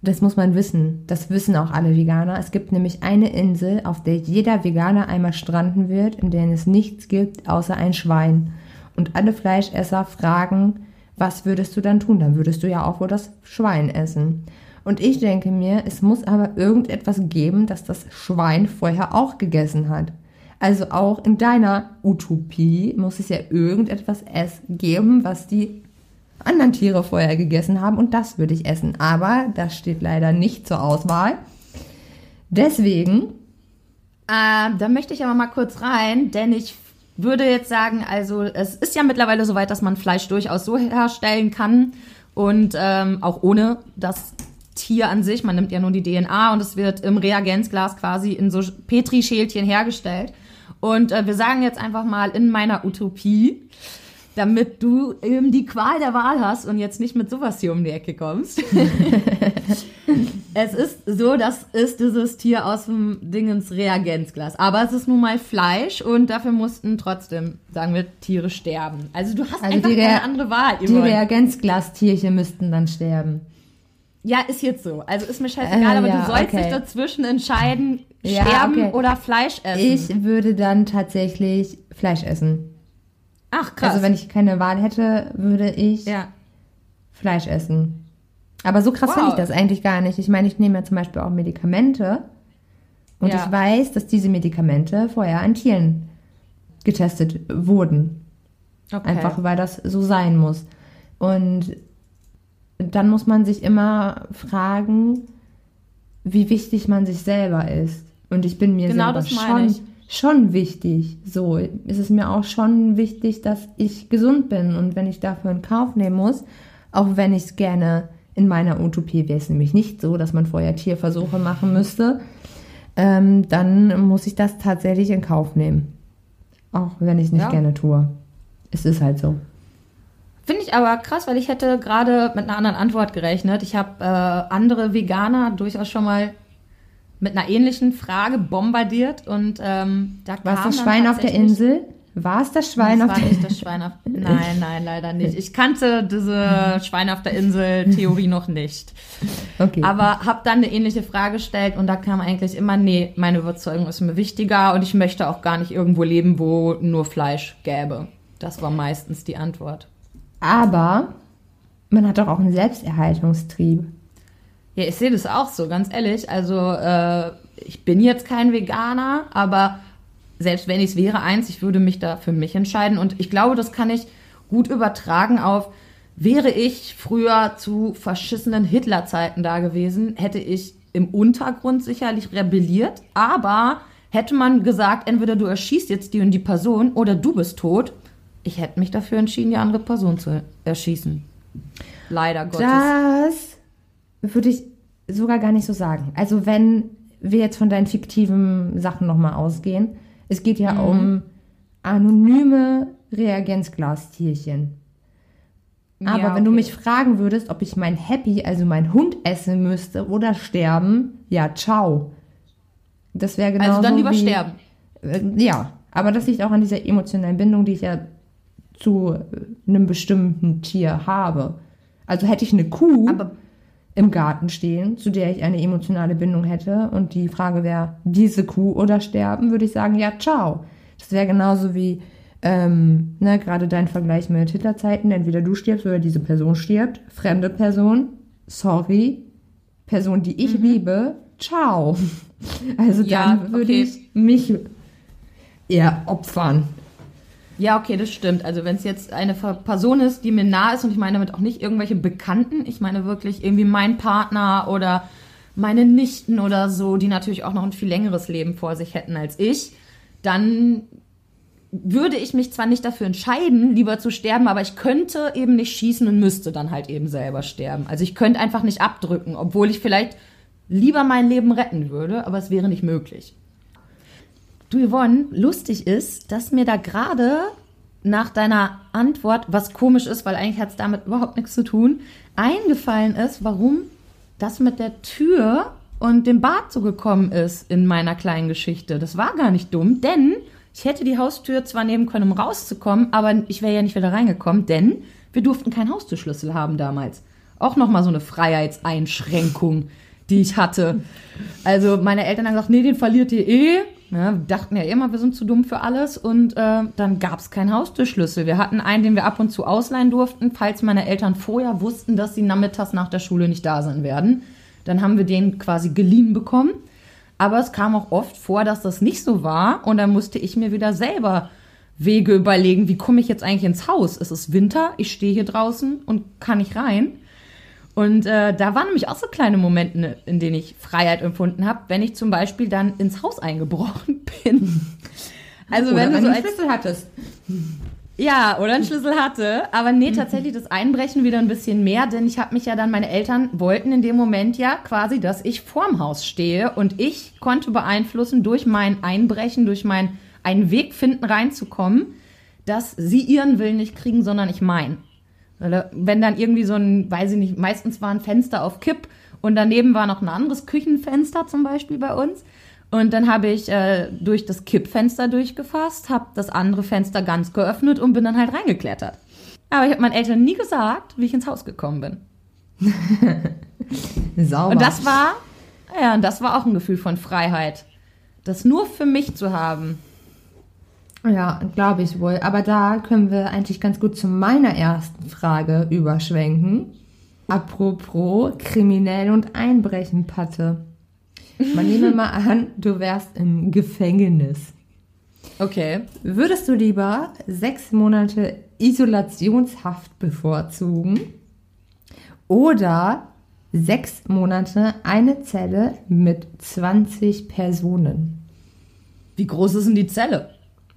Speaker 2: das muss man wissen, das wissen auch alle Veganer, es gibt nämlich eine Insel, auf der jeder Veganer einmal stranden wird, in der es nichts gibt, außer ein Schwein. Und alle Fleischesser fragen, was würdest du dann tun? Dann würdest du ja auch wohl das Schwein essen. Und ich denke mir, es muss aber irgendetwas geben, das das Schwein vorher auch gegessen hat. Also auch in deiner Utopie muss es ja irgendetwas es geben, was die anderen Tiere vorher gegessen haben und das würde ich essen. Aber das steht leider nicht zur Auswahl. Deswegen,
Speaker 1: Äh, da möchte ich aber mal kurz rein, denn ich würde jetzt sagen, also es ist ja mittlerweile so weit, dass man Fleisch durchaus so herstellen kann und ähm, auch ohne das Tier an sich. Man nimmt ja nur die DNA und es wird im Reagenzglas quasi in so Petrischälchen hergestellt. Und äh, wir sagen jetzt einfach mal in meiner Utopie, damit du eben die Qual der Wahl hast und jetzt nicht mit sowas hier um die Ecke kommst. Es ist so, das ist dieses Tier aus dem Dingens Reagenzglas. Aber es ist nun mal Fleisch und dafür mussten trotzdem, sagen wir, Tiere sterben. Also du hast
Speaker 2: Also
Speaker 1: einfach keine andere Wahl.
Speaker 2: Die. Reagenzglastierchen müssten dann sterben.
Speaker 1: Ja, ist jetzt so. Also ist mir scheißegal,
Speaker 2: Äh,
Speaker 1: aber
Speaker 2: ja,
Speaker 1: du sollst
Speaker 2: okay.
Speaker 1: dich dazwischen entscheiden,
Speaker 2: Ja,
Speaker 1: sterben
Speaker 2: okay.
Speaker 1: oder Fleisch essen.
Speaker 2: Ich würde dann tatsächlich Fleisch essen.
Speaker 1: Ach, krass.
Speaker 2: Also wenn ich keine Wahl hätte, würde ich
Speaker 1: ja.
Speaker 2: Fleisch essen. Aber so krass
Speaker 1: Wow.
Speaker 2: finde ich das eigentlich gar nicht. Ich meine, ich nehme ja zum Beispiel auch Medikamente. Und
Speaker 1: Ja.
Speaker 2: ich weiß, dass diese Medikamente vorher an Tieren getestet wurden.
Speaker 1: Okay.
Speaker 2: Einfach weil das so sein muss. Und dann muss man sich immer fragen, wie wichtig man sich selber ist. Und ich bin mir
Speaker 1: Genau
Speaker 2: selber schon,
Speaker 1: ich.
Speaker 2: Schon wichtig. So ist es mir auch schon wichtig, dass ich gesund bin. Und wenn ich dafür in Kauf nehmen muss, auch wenn ich es gerne in meiner Utopie wäre es nämlich nicht so, dass man vorher Tierversuche machen müsste, ähm, dann muss ich das tatsächlich in Kauf nehmen. Auch wenn ich es nicht
Speaker 1: Ja.
Speaker 2: gerne tue. Es ist halt so.
Speaker 1: Finde ich aber krass, weil ich hätte gerade mit einer anderen Antwort gerechnet. Ich habe äh, andere Veganer durchaus schon mal mit einer ähnlichen Frage bombardiert und ähm, da
Speaker 2: War es das Schwein auf der Insel? War es das Schwein
Speaker 1: das
Speaker 2: auf
Speaker 1: war
Speaker 2: der
Speaker 1: nicht das Schwein auf Nein, nein, leider nicht. Ich kannte diese Schwein auf der Insel Theorie noch nicht.
Speaker 2: Okay.
Speaker 1: Aber habe dann eine ähnliche Frage gestellt und da kam eigentlich immer, nee, meine Überzeugung ist mir wichtiger und ich möchte auch gar nicht irgendwo leben, wo nur Fleisch gäbe. Das war meistens die Antwort.
Speaker 2: Aber man hat doch auch einen Selbsterhaltungstrieb.
Speaker 1: Ja, ich sehe das auch so, ganz ehrlich. Also äh, ich bin jetzt kein Veganer, aber selbst wenn ich es wäre, eins, ich würde mich da für mich entscheiden. Und ich glaube, das kann ich gut übertragen auf, wäre ich früher zu verschissenen Hitlerzeiten da gewesen, hätte ich im Untergrund sicherlich rebelliert, aber hätte man gesagt, entweder du erschießt jetzt die und die Person oder du bist tot, ich hätte mich dafür entschieden, die andere Person zu erschießen. Leider Gottes.
Speaker 2: Das würde ich sogar gar nicht so sagen. Also wenn wir jetzt von deinen fiktiven Sachen nochmal ausgehen, es geht ja um anonyme Reagenzglastierchen. Aber
Speaker 1: Ja,
Speaker 2: wenn du
Speaker 1: okay.
Speaker 2: mich fragen würdest, ob ich mein Happy, also mein Hund essen müsste oder sterben, ja, ciao. Das wäre genau
Speaker 1: Also dann lieber sterben.
Speaker 2: Äh, Ja, aber das liegt auch an dieser emotionalen Bindung, die ich ja zu äh, einem bestimmten Tier habe. Also hätte ich eine Kuh
Speaker 1: Aber
Speaker 2: im Garten stehen, zu der ich eine emotionale Bindung hätte und die Frage wäre, diese Kuh oder sterben, würde ich sagen, ja, ciao. Das wäre genauso wie, ähm, ne, gerade dein Vergleich mit Hitlerzeiten, entweder du stirbst oder diese Person stirbt, fremde Person, sorry, Person, die ich liebe, ciao. Also
Speaker 1: Ja,
Speaker 2: dann würde
Speaker 1: okay.
Speaker 2: ich mich eher opfern.
Speaker 1: Ja, okay, das stimmt. Also wenn es jetzt eine Person ist, die mir nah ist und ich meine damit auch nicht irgendwelche Bekannten, ich meine wirklich irgendwie mein Partner oder meine Nichten oder so, die natürlich auch noch ein viel längeres Leben vor sich hätten als ich, dann würde ich mich zwar nicht dafür entscheiden, lieber zu sterben, aber ich könnte eben nicht schießen und müsste dann halt eben selber sterben. Also ich könnte einfach nicht abdrücken, obwohl ich vielleicht lieber mein Leben retten würde, aber es wäre nicht möglich. Du Yvonne, lustig ist, dass mir da gerade nach deiner Antwort, was komisch ist, weil eigentlich hat es damit überhaupt nichts zu tun, eingefallen ist, warum das mit der Tür und dem Bad so gekommen ist in meiner kleinen Geschichte. Das war gar nicht dumm, denn ich hätte die Haustür zwar nehmen können, um rauszukommen, aber ich wäre ja nicht wieder reingekommen, denn wir durften keinen Haustürschlüssel haben damals. Auch nochmal so eine Freiheitseinschränkung, die ich hatte. Also meine Eltern haben gesagt, nee, den verliert ihr eh. Ja, wir dachten ja immer, wir sind zu dumm für alles. Und äh, dann gab es keinen Haustürschlüssel. Wir hatten einen, den wir ab und zu ausleihen durften, falls meine Eltern vorher wussten, dass sie nachmittags nach der Schule nicht da sein werden. Dann haben wir den quasi geliehen bekommen. Aber es kam auch oft vor, dass das nicht so war. Und dann musste ich mir wieder selber Wege überlegen, wie komme ich jetzt eigentlich ins Haus? Es ist Winter, ich stehe hier draußen und kann nicht rein. Und äh, da waren nämlich auch so kleine Momente, in denen ich Freiheit empfunden habe, wenn ich zum Beispiel dann ins Haus eingebrochen bin. Also wenn du so als
Speaker 2: Schlüssel hattest.
Speaker 1: ja, oder einen Schlüssel hatte. Aber nee, tatsächlich das Einbrechen wieder ein bisschen mehr, denn ich habe mich ja dann, meine Eltern wollten in dem Moment ja quasi, dass ich vorm Haus stehe und ich konnte beeinflussen durch mein Einbrechen, durch mein einen Weg finden reinzukommen, dass sie ihren Willen nicht kriegen, sondern ich meinen. Weil, Wenn dann irgendwie so ein, weiß ich nicht, meistens war ein Fenster auf Kipp Und daneben war noch ein anderes Küchenfenster zum Beispiel bei uns. Und dann habe ich äh, durch das Kippfenster durchgefasst, habe das andere Fenster ganz geöffnet und bin dann halt reingeklettert. Aber ich habe meinen Eltern nie gesagt, wie ich ins Haus gekommen bin.
Speaker 2: Sauber.
Speaker 1: Und das war, ja, und das war auch ein Gefühl von Freiheit. Das nur für mich zu haben.
Speaker 2: Ja, glaube ich wohl. Aber da können wir eigentlich ganz gut zu meiner ersten Frage überschwenken. Apropos kriminell und Einbrechen, Patte. Man nehme mal an, du wärst im Gefängnis.
Speaker 1: Okay.
Speaker 2: Würdest du lieber sechs Monate Isolationshaft bevorzugen oder sechs Monate eine Zelle mit 20 Personen?
Speaker 1: Wie groß ist denn die Zelle?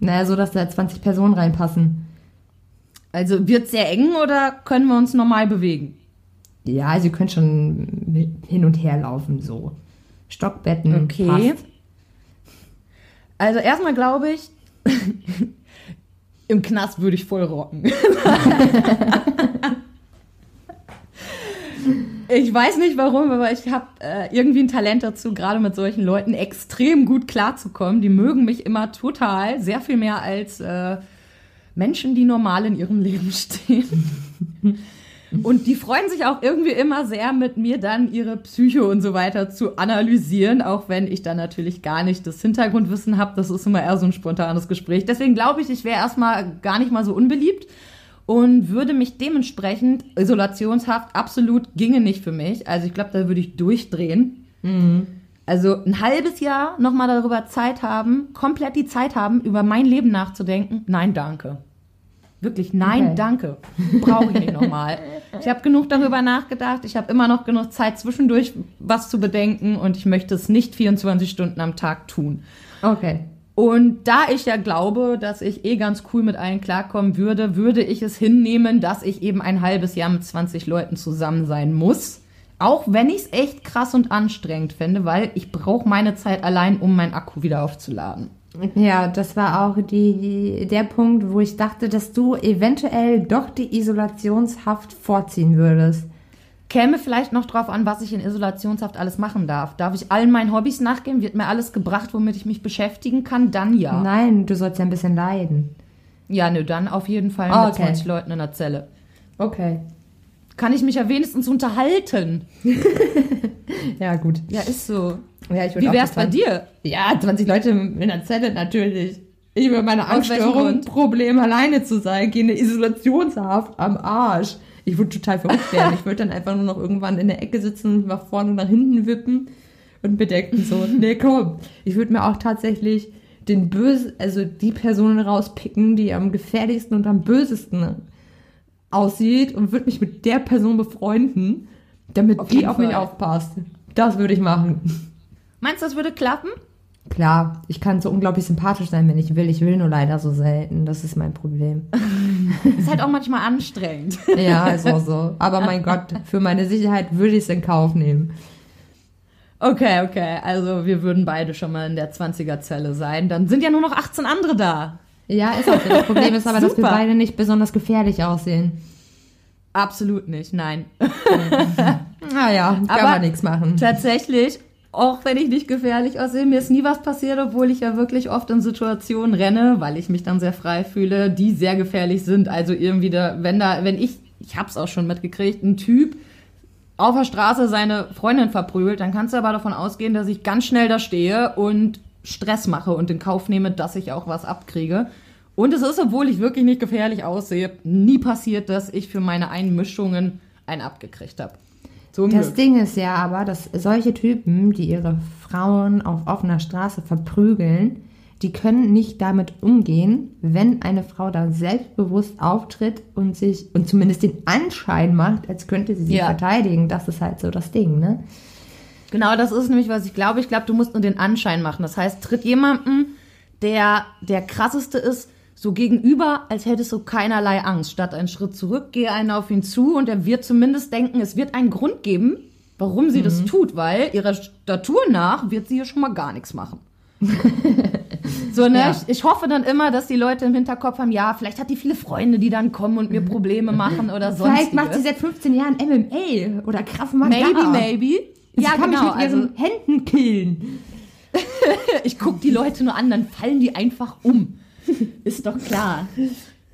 Speaker 2: Naja, so dass da 20 Personen reinpassen.
Speaker 1: Also wird sehr eng oder können wir uns normal bewegen?
Speaker 2: Ja, also ihr könnt schon hin und her laufen, so. Stockbetten.
Speaker 1: Okay.
Speaker 2: Passt.
Speaker 1: Also erstmal glaube ich, im Knast würde ich voll rocken. ich weiß nicht warum, aber ich habe äh, irgendwie ein Talent dazu, gerade mit solchen Leuten extrem gut klarzukommen. Die mögen mich immer total, sehr viel mehr als äh, Menschen, die normal in ihrem Leben stehen. Und die freuen sich auch irgendwie immer sehr, mit mir dann ihre Psyche und so weiter zu analysieren, auch wenn ich dann natürlich gar nicht das Hintergrundwissen habe. Das ist immer eher so ein spontanes Gespräch. Deswegen glaube ich, ich wäre erstmal gar nicht mal so unbeliebt und würde mich dementsprechend, Isolationshaft absolut ginge nicht für mich. Also ich glaube, da würde ich durchdrehen. Also ein halbes Jahr nochmal darüber Zeit haben, komplett die Zeit haben, über mein Leben nachzudenken. Nein, danke. Wirklich, nein,
Speaker 2: Okay.
Speaker 1: danke. Brauche ich nicht nochmal. Ich habe genug darüber nachgedacht. Ich habe immer noch genug Zeit zwischendurch, was zu bedenken. Und ich möchte es nicht 24 Stunden am Tag tun.
Speaker 2: Okay.
Speaker 1: Und da ich ja glaube, dass ich eh ganz cool mit allen klarkommen würde, würde ich es hinnehmen, dass ich eben ein halbes Jahr mit 20 Leuten zusammen sein muss. Auch wenn ich es echt krass und anstrengend finde, weil ich brauche meine Zeit allein, um meinen Akku wieder aufzuladen.
Speaker 2: Ja, das war auch die, der Punkt, wo ich dachte, dass du eventuell doch die Isolationshaft vorziehen würdest.
Speaker 1: Käme vielleicht noch drauf an, was ich in Isolationshaft alles machen darf. Darf ich allen meinen Hobbys nachgehen? Wird mir alles gebracht, womit ich mich beschäftigen kann? Dann ja.
Speaker 2: Nein, du sollst ja ein bisschen leiden.
Speaker 1: Ja, nö, dann auf jeden Fall
Speaker 2: Ah,
Speaker 1: mit
Speaker 2: okay.
Speaker 1: 20 Leuten in der Zelle.
Speaker 2: Okay.
Speaker 1: Kann ich mich ja wenigstens unterhalten.
Speaker 2: Ja, gut.
Speaker 1: Ja, ist so.
Speaker 2: Ja, ich
Speaker 1: Wie wär's bei dir?
Speaker 2: Ja, 20 Leute in der Zelle natürlich. Ich über meine Angststörung? Problem alleine zu sein, gehe in eine Isolationshaft am Arsch. Ich würde total verrückt werden. Ich würde dann einfach nur noch irgendwann in der Ecke sitzen, nach vorne und nach hinten wippen und bedenken so, nee, komm. Ich würde mir auch tatsächlich den böse, also die Personen rauspicken, die am gefährlichsten und am bösesten aussieht und würde mich mit der Person befreunden, damit
Speaker 1: Auf
Speaker 2: die auf mich
Speaker 1: Fall.
Speaker 2: aufpasst. Das würde ich machen.
Speaker 1: Meinst du, das würde klappen?
Speaker 2: Klar, ich kann so unglaublich sympathisch sein, wenn ich will. Ich will nur leider so selten. Das ist mein Problem.
Speaker 1: Ist halt auch manchmal anstrengend.
Speaker 2: Ja, ist auch so. Aber mein Gott, für meine Sicherheit würde ich es in Kauf nehmen.
Speaker 1: Okay, okay. Also wir würden beide schon mal in der 20er-Zelle sein. Dann sind ja nur noch 18 andere da.
Speaker 2: Ja, ist auch so. Das Problem ist aber, dass wir beide nicht besonders gefährlich aussehen.
Speaker 1: Absolut nicht, nein.
Speaker 2: Naja, kann
Speaker 1: Aber-
Speaker 2: man nichts machen.
Speaker 1: Tatsächlich, auch wenn ich nicht gefährlich aussehe, mir ist nie was passiert, obwohl ich ja wirklich oft in Situationen renne, weil ich mich dann sehr frei fühle, die sehr gefährlich sind. Also irgendwie da, wenn da, wenn ich, ich hab's auch schon mitgekriegt, ein Typ auf der Straße seine Freundin verprügelt, dann kannst du aber davon ausgehen, dass ich ganz schnell da stehe und Stress mache und in Kauf nehme, dass ich auch was abkriege. Und es ist, obwohl ich wirklich nicht gefährlich aussehe, nie passiert, dass ich für meine Einmischungen einen abgekriegt habe. Zum
Speaker 2: Das
Speaker 1: Glück.
Speaker 2: Ding ist ja aber, dass solche Typen, die ihre Frauen auf offener Straße verprügeln, die können nicht damit umgehen, wenn eine Frau da selbstbewusst auftritt und sich und zumindest den Anschein macht, als könnte sie sich
Speaker 1: Ja.
Speaker 2: verteidigen. Das ist halt so das Ding, ne?
Speaker 1: Genau, das ist nämlich, was ich glaube. Ich glaube, du musst nur den Anschein machen. Das heißt, tritt jemandem, der der krasseste ist, so gegenüber, als hättest du keinerlei Angst. Statt einen Schritt zurück, gehe einen auf ihn zu und er wird zumindest denken, es wird einen Grund geben, warum sie das tut, weil ihrer Statur nach wird sie hier schon mal gar nichts machen. So, ne?
Speaker 2: Ja.
Speaker 1: Ich, ich hoffe dann immer, dass die Leute im Hinterkopf haben, ja, vielleicht hat die viele Freunde, die dann kommen und mir Probleme machen oder sonst.
Speaker 2: Vielleicht macht sie seit 15 Jahren MMA oder Krav Maga.
Speaker 1: Maybe, maybe.
Speaker 2: Sie
Speaker 1: Ja,
Speaker 2: kann
Speaker 1: genau,
Speaker 2: mich mit ihren
Speaker 1: also-
Speaker 2: Händen killen.
Speaker 1: Ich gucke die Leute nur an, dann fallen die einfach um. Ist doch klar.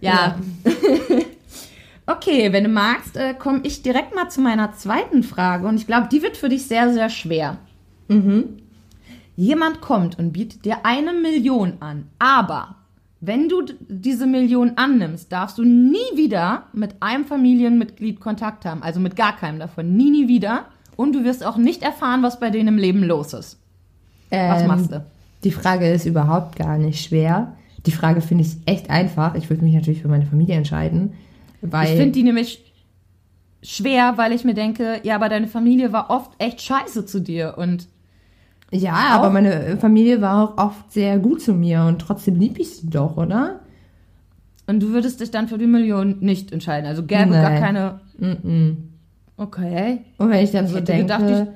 Speaker 1: Ja. okay, wenn du magst, äh, komme ich direkt mal zu meiner zweiten Frage. Und ich glaube, die wird für dich sehr, sehr schwer. Jemand kommt und bietet dir eine Million an, aber wenn du diese Million annimmst, darfst du nie wieder mit einem Familienmitglied Kontakt haben. Also mit gar keinem davon. Nie, nie wieder. Und du wirst auch nicht erfahren, was bei denen im Leben los ist. Was
Speaker 2: Ähm,
Speaker 1: machst du?
Speaker 2: Die Frage ist überhaupt gar nicht schwer. Die Frage finde ich echt einfach. Ich würde mich natürlich für meine Familie entscheiden. Weil
Speaker 1: Ich finde die nämlich schwer, weil ich mir denke, ja, aber deine Familie war oft echt scheiße zu dir und
Speaker 2: Ja,
Speaker 1: Auch-
Speaker 2: aber meine Familie war auch oft sehr gut zu mir und trotzdem lieb ich sie doch, oder?
Speaker 1: und du würdest dich dann für die Million nicht entscheiden. Also gäbe gar
Speaker 2: Nee.
Speaker 1: keine.
Speaker 2: Mm-mm.
Speaker 1: Okay.
Speaker 2: Und wenn ich dann
Speaker 1: Ich
Speaker 2: so
Speaker 1: hätte
Speaker 2: denke,
Speaker 1: gedacht,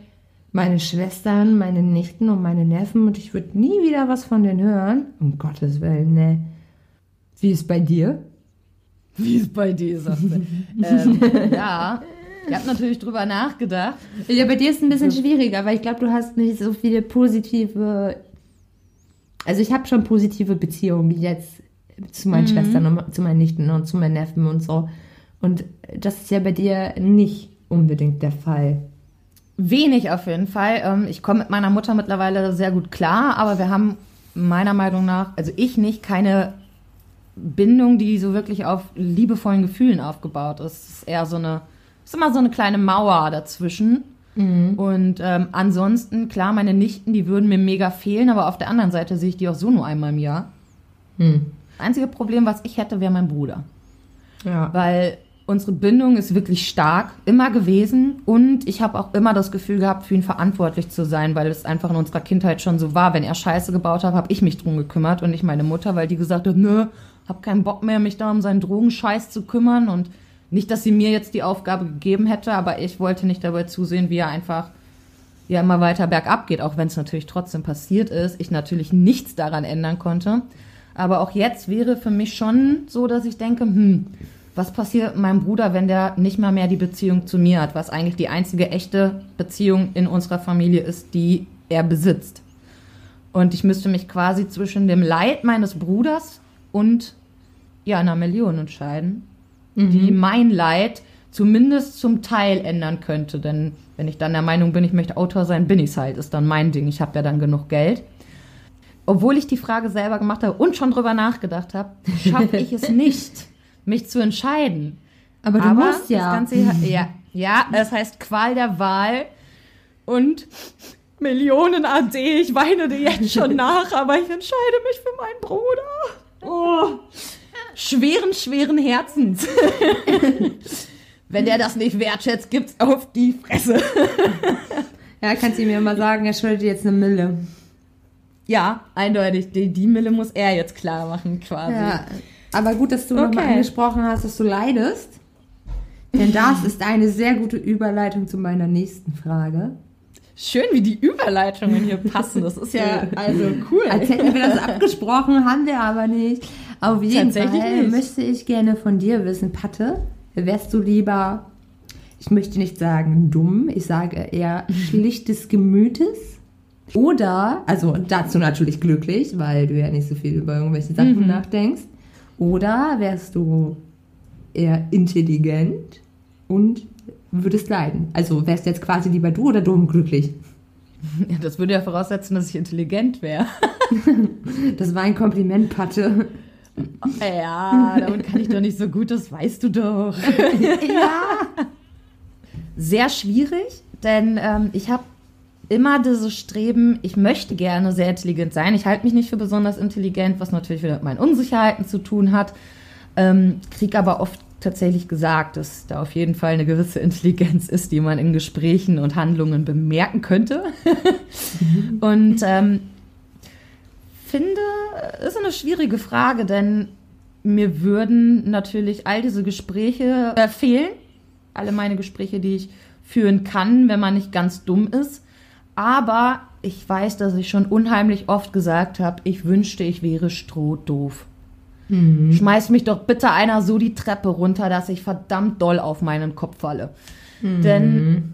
Speaker 2: meine Schwestern, meine Nichten und meine Neffen und ich würde nie wieder was von denen hören. Um Gottes Willen, ne. Wie ist bei dir?
Speaker 1: Wie ist bei dir, sagst du? ähm, ja. Ich habe natürlich drüber nachgedacht.
Speaker 2: Ja, bei dir ist es ein bisschen schwieriger, weil ich glaube, du hast nicht so viele positive. Also ich habe schon positive Beziehungen jetzt zu meinen Schwestern und zu meinen Nichten und zu meinen Neffen und so. Und das ist ja bei dir nicht unbedingt der Fall.
Speaker 1: Wenig auf jeden Fall. Ähm, ich komme mit meiner Mutter mittlerweile sehr gut klar, aber wir haben meiner Meinung nach, also ich nicht, keine Bindung, die so wirklich auf liebevollen Gefühlen aufgebaut ist. Es ist eher so eine, es ist immer so eine kleine Mauer dazwischen. Und ähm, ansonsten, klar, meine Nichten, die würden mir mega fehlen, aber auf der anderen Seite sehe ich die auch so nur einmal im Jahr.
Speaker 2: Hm.
Speaker 1: Das einzige Problem, was ich hätte, wäre mein Bruder.
Speaker 2: Ja.
Speaker 1: Weil unsere Bindung ist wirklich stark, immer gewesen. Und ich habe auch immer das Gefühl gehabt, für ihn verantwortlich zu sein, weil es einfach in unserer Kindheit schon so war. Wenn er Scheiße gebaut hat, habe ich mich drum gekümmert und nicht meine Mutter, weil die gesagt hat, nö, hab keinen Bock mehr, mich da um seinen Drogenscheiß zu kümmern. Und nicht, dass sie mir jetzt die Aufgabe gegeben hätte, aber ich wollte nicht dabei zusehen, wie er einfach ja immer weiter bergab geht, auch wenn es natürlich trotzdem passiert ist. Ich natürlich nichts daran ändern konnte. Aber auch jetzt wäre für mich schon so, dass ich denke, hm, was passiert mit meinem Bruder, wenn der nicht mal mehr die Beziehung zu mir hat, was eigentlich die einzige echte Beziehung in unserer Familie ist, die er besitzt. Und ich müsste mich quasi zwischen dem Leid meines Bruders und ja, einer Million entscheiden, die mein Leid zumindest zum Teil ändern könnte. Denn wenn ich dann der Meinung bin, ich möchte Autor sein, bin ich's halt. Ist dann mein Ding. Ich habe ja dann genug Geld. Obwohl ich die Frage selber gemacht habe und schon drüber nachgedacht habe, schaffe ich es nicht, mich zu entscheiden.
Speaker 2: Aber du
Speaker 1: Aber
Speaker 2: musst ja.
Speaker 1: Das Ganze, ja, ja, es heißt Qual der Wahl und Millionen AD. Ich weine dir jetzt schon nach, aber ich entscheide mich für meinen Bruder. Oh, schweren, schweren Herzens. Wenn der das nicht wertschätzt, gibt's auf die Fresse.
Speaker 2: ja, kannst du mir mal sagen, er schuldet dir jetzt eine Mille.
Speaker 1: Ja, eindeutig. Die, die Mille muss er jetzt klar machen, quasi.
Speaker 2: Ja, aber gut, dass du nochmal
Speaker 1: Okay.
Speaker 2: angesprochen hast, dass du leidest. Denn das ist eine sehr gute Überleitung zu meiner nächsten Frage.
Speaker 1: Schön, wie die Überleitungen hier passen. Das ist ja also cool.
Speaker 2: Als hätten wir das abgesprochen, haben wir aber nicht. Auf jeden Fall
Speaker 1: nicht.
Speaker 2: möchte ich gerne von dir wissen, Patte, wärst du lieber, ich möchte nicht sagen dumm, ich sage eher schlichtes Gemütes oder, also dazu natürlich glücklich, weil du ja nicht so viel über irgendwelche Sachen
Speaker 1: Mhm.
Speaker 2: nachdenkst, oder wärst du eher intelligent und würdest leiden? Also wärst du jetzt quasi lieber du oder dumm glücklich?
Speaker 1: Ja, das würde ja voraussetzen, dass ich intelligent wäre.
Speaker 2: Das war ein Kompliment, Patte.
Speaker 1: Ja, damit kann ich doch nicht so gut, das weißt du doch.
Speaker 2: ja.
Speaker 1: Sehr schwierig, denn ähm, ich habe immer dieses Streben, ich möchte gerne sehr intelligent sein. Ich halte mich nicht für besonders intelligent, was natürlich wieder mit meinen Unsicherheiten zu tun hat. Ähm, krieg aber oft tatsächlich gesagt, dass da auf jeden Fall eine gewisse Intelligenz ist, die man in Gesprächen und Handlungen bemerken könnte. und ähm, finde, ist eine schwierige Frage, denn mir würden natürlich all diese Gespräche äh, fehlen. Alle meine Gespräche, die ich führen kann, wenn man nicht ganz dumm ist. Aber ich weiß, dass ich schon unheimlich oft gesagt habe, ich wünschte, ich wäre strohdoof. Schmeiß mich doch bitte einer so die Treppe runter, dass ich verdammt doll auf meinen Kopf falle. Denn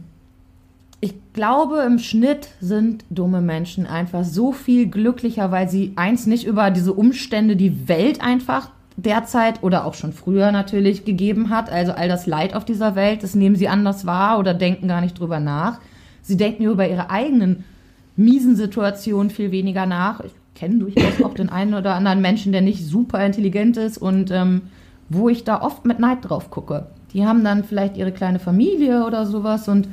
Speaker 1: Ich glaube, im Schnitt sind dumme Menschen einfach so viel glücklicher, weil sie eins nicht über diese Umstände die Welt einfach derzeit oder auch schon früher natürlich gegeben hat. Also all das Leid auf dieser Welt, das nehmen sie anders wahr oder denken gar nicht drüber nach. Sie denken über ihre eigenen miesen Situationen viel weniger nach. Ich kenne durchaus auch den einen oder anderen Menschen, der nicht super intelligent ist und ähm, wo ich da oft mit Neid drauf gucke. Die haben dann vielleicht ihre kleine Familie oder sowas und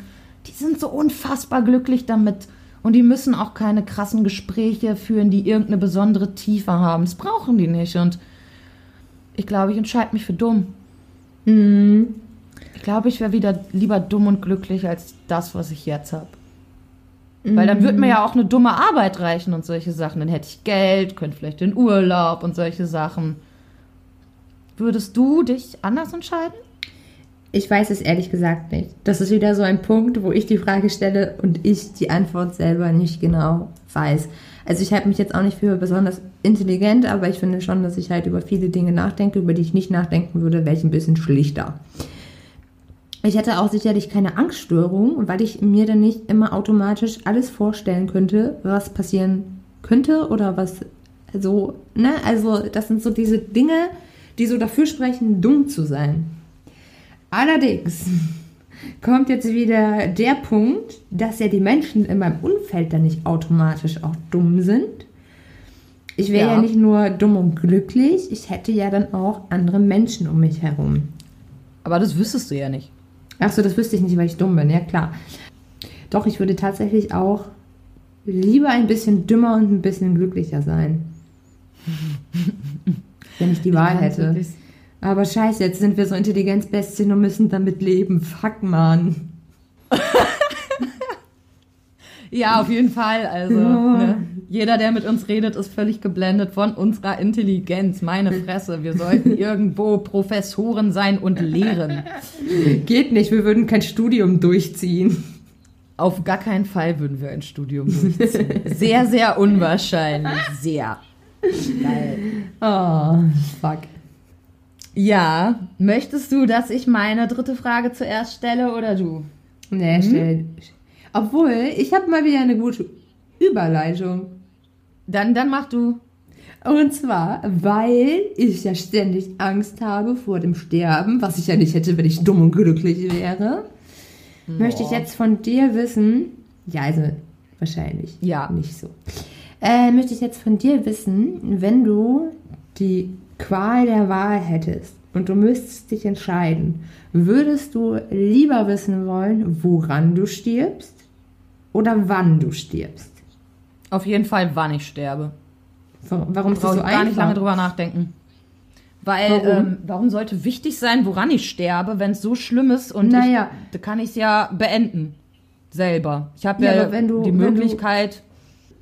Speaker 1: die sind so unfassbar glücklich damit. Und die müssen auch keine krassen Gespräche führen, die irgendeine besondere Tiefe haben. Das brauchen die nicht. Und ich glaube, ich entscheide mich für dumm.
Speaker 2: Mhm.
Speaker 1: Ich glaube, ich wäre wieder lieber dumm und glücklich als das, was ich jetzt habe. Weil dann würde mir ja auch eine dumme Arbeit reichen und solche Sachen. Dann hätte ich Geld, könnte vielleicht in Urlaub und solche Sachen. Würdest du dich anders entscheiden?
Speaker 2: Ich weiß es ehrlich gesagt nicht. Das ist wieder so ein Punkt, wo ich die Frage stelle und ich die Antwort selber nicht genau weiß. Also ich halte mich jetzt auch nicht für besonders intelligent, aber ich finde schon, dass ich halt über viele Dinge nachdenke, über die ich nicht nachdenken würde, wäre ich ein bisschen schlichter. Ich hätte auch sicherlich keine Angststörung, weil ich mir dann nicht immer automatisch alles vorstellen könnte, was passieren könnte oder was so, ne? Also das sind so diese Dinge, die so dafür sprechen, dumm zu sein. Allerdings kommt jetzt wieder der Punkt, dass ja die Menschen in meinem Umfeld dann nicht automatisch auch dumm sind. Ich wäre ja.
Speaker 1: Ja.
Speaker 2: nicht nur dumm und glücklich, ich hätte ja dann auch andere Menschen um mich herum.
Speaker 1: Aber das wüsstest du ja nicht.
Speaker 2: Achso, das wüsste ich nicht, weil ich dumm bin, ja klar. Doch, ich würde tatsächlich auch lieber ein bisschen dümmer und ein bisschen glücklicher sein. Wenn ich die Wahl
Speaker 1: kann
Speaker 2: hätte.
Speaker 1: wirklich-
Speaker 2: Aber scheiße, jetzt sind wir so Intelligenzbestien und müssen damit leben. Fuck, man.
Speaker 1: Ja, auf jeden Fall. Also, ne? jeder, der mit uns redet, ist völlig geblendet von unserer Intelligenz. Meine Fresse, wir sollten irgendwo Professoren sein und lehren.
Speaker 2: Geht nicht, wir würden kein Studium durchziehen.
Speaker 1: Auf gar keinen Fall würden wir ein Studium durchziehen. Sehr, sehr unwahrscheinlich. Sehr. Geil.
Speaker 2: Oh, fuck.
Speaker 1: Ja, möchtest du, dass ich meine dritte Frage zuerst stelle oder du?
Speaker 2: Nee, stell. Obwohl, ich habe mal wieder eine gute Überleitung.
Speaker 1: Dann, dann mach du.
Speaker 2: Und zwar, weil ich ja ständig Angst habe vor dem Sterben, was ich ja nicht hätte, wenn ich dumm und glücklich wäre. Möchte ich jetzt von dir wissen, ja, also wahrscheinlich
Speaker 1: Ja.
Speaker 2: nicht so. Äh, möchte ich jetzt von dir wissen, wenn du die Qual der Wahl hättest und du müsstest dich entscheiden, würdest du lieber wissen wollen, woran du stirbst oder wann du stirbst?
Speaker 1: Auf jeden Fall, wann ich sterbe.
Speaker 2: Warum ist das so
Speaker 1: ich gar nicht
Speaker 2: einfach?
Speaker 1: lange drüber nachdenken. Weil,
Speaker 2: Warum?
Speaker 1: ähm, warum sollte wichtig sein, woran ich sterbe, wenn es so schlimm ist und
Speaker 2: Naja.
Speaker 1: ich, da kann ich es ja beenden. Selber. Ich habe
Speaker 2: Ja,
Speaker 1: ja,
Speaker 2: du-
Speaker 1: die
Speaker 2: wenn du-
Speaker 1: Möglichkeit.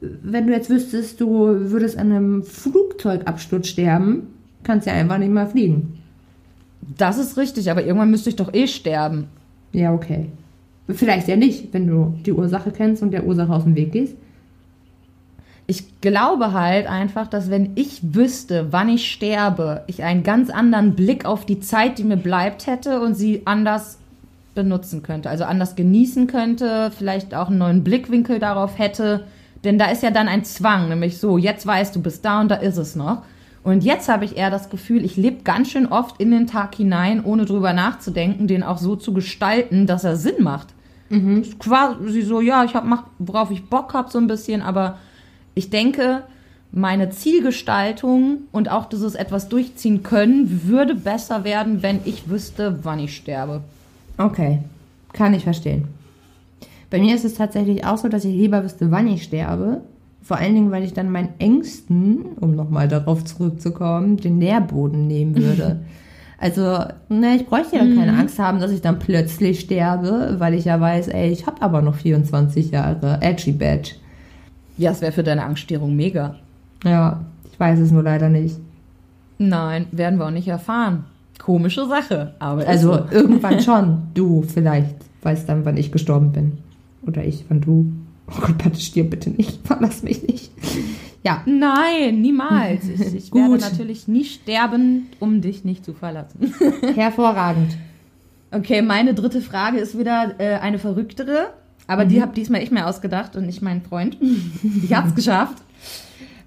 Speaker 2: wenn du jetzt wüsstest, du würdest an einem Flugzeugabsturz sterben, kannst ja einfach nicht mal fliegen.
Speaker 1: Das ist richtig, aber irgendwann müsste ich doch eh sterben.
Speaker 2: Ja, okay. Vielleicht ja nicht, wenn du die Ursache kennst und der Ursache aus dem Weg gehst.
Speaker 1: Ich glaube halt einfach, dass wenn ich wüsste, wann ich sterbe, ich einen ganz anderen Blick auf die Zeit, die mir bleibt, hätte und sie anders benutzen könnte. Also anders genießen könnte, vielleicht auch einen neuen Blickwinkel darauf hätte. Denn da ist ja dann ein Zwang, nämlich so, jetzt weißt du, bis da und da ist es noch. Und jetzt habe ich eher das Gefühl, ich lebe ganz schön oft in den Tag hinein, ohne drüber nachzudenken, den auch so zu gestalten, dass er Sinn macht. Ist Quasi so, ja, ich hab, mach, worauf ich Bock habe, so ein bisschen, aber ich denke, meine Zielgestaltung und auch dieses etwas durchziehen können, würde besser werden, wenn ich wüsste, wann ich sterbe.
Speaker 2: Okay, kann ich verstehen. Bei mir ist es tatsächlich auch so, dass ich lieber wüsste, wann ich sterbe. Vor allen Dingen, weil ich dann meinen Ängsten, um nochmal darauf zurückzukommen, den Nährboden nehmen würde. Also, ne, ich bräuchte ja keine Angst haben, dass ich dann plötzlich sterbe, weil ich ja weiß, ey, ich habe aber noch 24 Jahre. Edgy Badge.
Speaker 1: Ja, es wäre für deine Angststörung mega.
Speaker 2: Ja, ich weiß es nur leider nicht.
Speaker 1: Nein, werden wir auch nicht erfahren. Komische Sache, aber
Speaker 2: Also
Speaker 1: so.
Speaker 2: irgendwann schon. Du vielleicht weißt dann, wann ich gestorben bin. Oder ich, wann du. Oh Gott, bitte stirb bitte nicht. Verlass mich nicht. Ja.
Speaker 1: Nein, niemals. Ich, ich werde natürlich nie sterben, um dich nicht zu verlassen.
Speaker 2: Hervorragend.
Speaker 1: Okay, meine dritte Frage ist wieder äh, eine verrücktere. Aber die habe diesmal ich mir ausgedacht und nicht mein Freund. Ich hab's geschafft.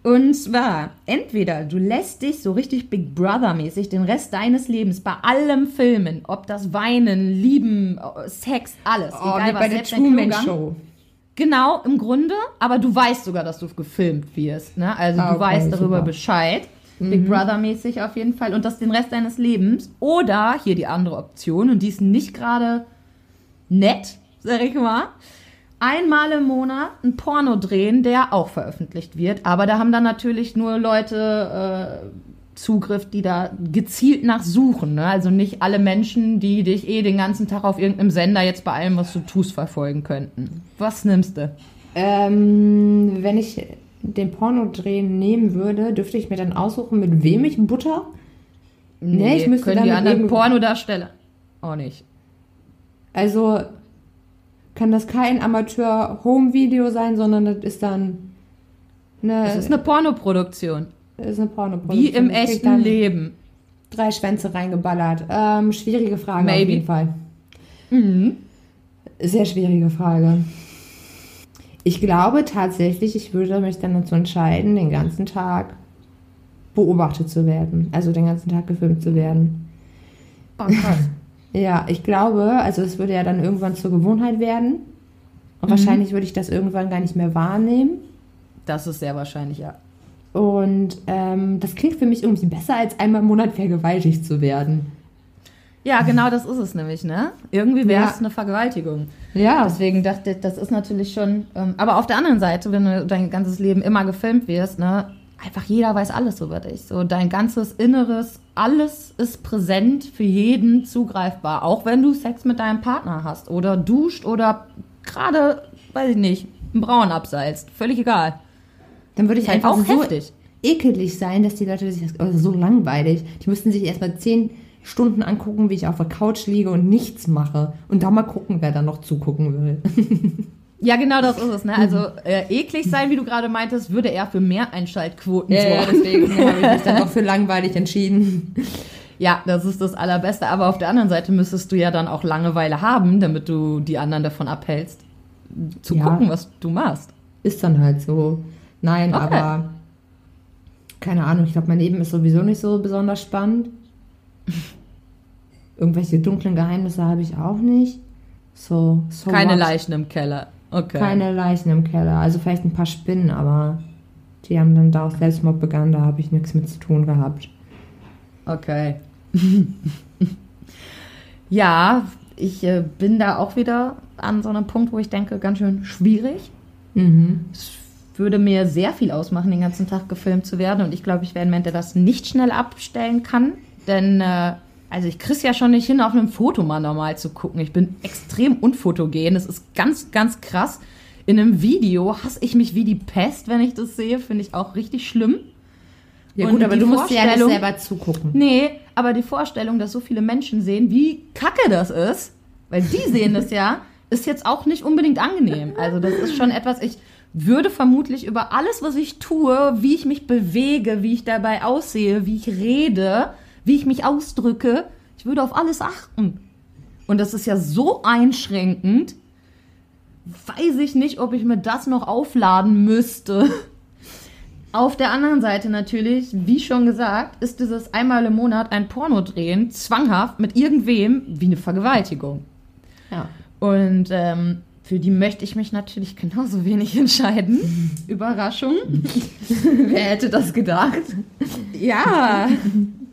Speaker 1: Und zwar, entweder du lässt dich so richtig Big Brother-mäßig den Rest deines Lebens bei allem filmen, ob das Weinen, Lieben, Sex, alles,
Speaker 2: Oh,
Speaker 1: egal
Speaker 2: wie
Speaker 1: was,
Speaker 2: bei der Truman. Show.
Speaker 1: Genau, im Grunde, aber du weißt sogar, dass du gefilmt wirst. Ne? Also
Speaker 2: Ah,
Speaker 1: du
Speaker 2: okay,
Speaker 1: weißt darüber
Speaker 2: super.
Speaker 1: Bescheid. Big Brother-mäßig auf jeden Fall. Und das den Rest deines Lebens. Oder hier die andere Option, und die ist nicht gerade nett, sag ich mal. Einmal im Monat ein Porno drehen, der auch veröffentlicht wird. Aber da haben dann natürlich nur Leute äh, Zugriff, die da gezielt nach suchen. Ne? Also nicht alle Menschen, die dich eh den ganzen Tag auf irgendeinem Sender jetzt bei allem, was du tust, verfolgen könnten. Was nimmst du?
Speaker 2: Ähm, wenn ich den Pornodrehen nehmen würde, dürfte ich mir dann aussuchen, mit wem ich butter? Nee, ich müsste
Speaker 1: können
Speaker 2: dann
Speaker 1: die anderen Pornodarsteller auch nicht.
Speaker 2: Also kann das kein Amateur-Home-Video sein, sondern das ist dann eine,
Speaker 1: Das ist eine Pornoproduktion.
Speaker 2: Das ist eine Pornoproduktion.
Speaker 1: Wie im echten Leben.
Speaker 2: Drei Schwänze reingeballert. Ähm, schwierige Frage
Speaker 1: Maybe.
Speaker 2: auf jeden Fall.
Speaker 1: Mhm.
Speaker 2: Sehr schwierige Frage. Ich glaube tatsächlich, ich würde mich dann dazu entscheiden, den ganzen Tag beobachtet zu werden. Also den ganzen Tag gefilmt zu werden.
Speaker 1: Oh, krass.
Speaker 2: Ja, ich glaube, also es würde ja dann irgendwann zur Gewohnheit werden. Und wahrscheinlich würde ich das irgendwann gar nicht mehr wahrnehmen.
Speaker 1: Das ist sehr wahrscheinlich, ja.
Speaker 2: Und ähm, das klingt für mich irgendwie besser, als einmal im Monat vergewaltigt zu werden.
Speaker 1: Ja, genau das ist es nämlich, ne? Irgendwie wäre es
Speaker 2: Ja.
Speaker 1: eine Vergewaltigung.
Speaker 2: Ja,
Speaker 1: Deswegen dachte ich, das ist natürlich schon. Ähm, aber auf der anderen Seite, wenn du dein ganzes Leben immer gefilmt wirst, ne? Einfach jeder weiß alles über dich. So dein ganzes Inneres, alles ist präsent für jeden zugreifbar. Auch wenn du Sex mit deinem Partner hast oder duscht oder gerade, weiß ich nicht, einen Braun abseilst. Völlig egal.
Speaker 2: Dann würde ich
Speaker 1: halt
Speaker 2: einfach
Speaker 1: auch
Speaker 2: so
Speaker 1: heftig.
Speaker 2: ekelig sein, dass die Leute sich das, also so langweilig. Die müssten sich erstmal zehn Stunden angucken, wie ich auf der Couch liege und nichts mache. Und da mal gucken, wer da noch zugucken will.
Speaker 1: Ja, genau das ist es. Ne? Also äh, eklig sein, wie du gerade meintest, würde eher für mehr Einschaltquoten sorgen.
Speaker 2: deswegen habe ich mich dann doch für langweilig entschieden.
Speaker 1: Ja, das ist das Allerbeste. Aber auf der anderen Seite müsstest du ja dann auch Langeweile haben, damit du die anderen davon abhältst, zu
Speaker 2: Ja.
Speaker 1: gucken, was du machst.
Speaker 2: Ist dann halt so. Nein,
Speaker 1: Okay.
Speaker 2: aber keine Ahnung, ich glaube, mein Leben ist sowieso nicht so besonders spannend. Irgendwelche dunklen Geheimnisse habe ich auch nicht. So, so
Speaker 1: Keine
Speaker 2: what?
Speaker 1: Leichen im Keller. Okay.
Speaker 2: Keine Leichen im Keller. Also vielleicht ein paar Spinnen, aber die haben dann da auch Selbstmord begangen, da habe ich nichts mit zu tun gehabt.
Speaker 1: Okay. ja, ich äh, bin da auch wieder an so einem Punkt, wo ich denke, ganz schön schwierig.
Speaker 2: Mhm.
Speaker 1: Es würde mir sehr viel ausmachen, den ganzen Tag gefilmt zu werden. Und ich glaube, ich wäre ein Mensch, der das nicht schnell abstellen kann. Denn, äh, also ich krieg's ja schon nicht hin, auf einem Foto mal normal zu gucken. Ich bin extrem unfotogen. Das ist ganz, ganz krass. In einem Video hasse ich mich wie die Pest, wenn ich das sehe. Finde ich auch richtig schlimm.
Speaker 2: Ja
Speaker 1: Und
Speaker 2: gut, aber
Speaker 1: die
Speaker 2: du musst ja nicht selber zugucken.
Speaker 1: Nee, aber die Vorstellung, dass so viele Menschen sehen, wie kacke das ist, weil die sehen das ja, ist jetzt auch nicht unbedingt angenehm. Also das ist schon etwas, ich würde vermutlich über alles, was ich tue, wie ich mich bewege, wie ich dabei aussehe, wie ich rede, wie ich mich ausdrücke, ich würde auf alles achten. Und das ist ja so einschränkend, weiß ich nicht, ob ich mir das noch aufladen müsste. Auf der anderen Seite natürlich, wie schon gesagt, ist dieses einmal im Monat ein Porno drehen zwanghaft mit irgendwem wie eine Vergewaltigung.
Speaker 2: Ja.
Speaker 1: Und ähm, für die möchte ich mich natürlich genauso wenig entscheiden. Überraschung.
Speaker 2: Wer hätte das gedacht?
Speaker 1: Ja,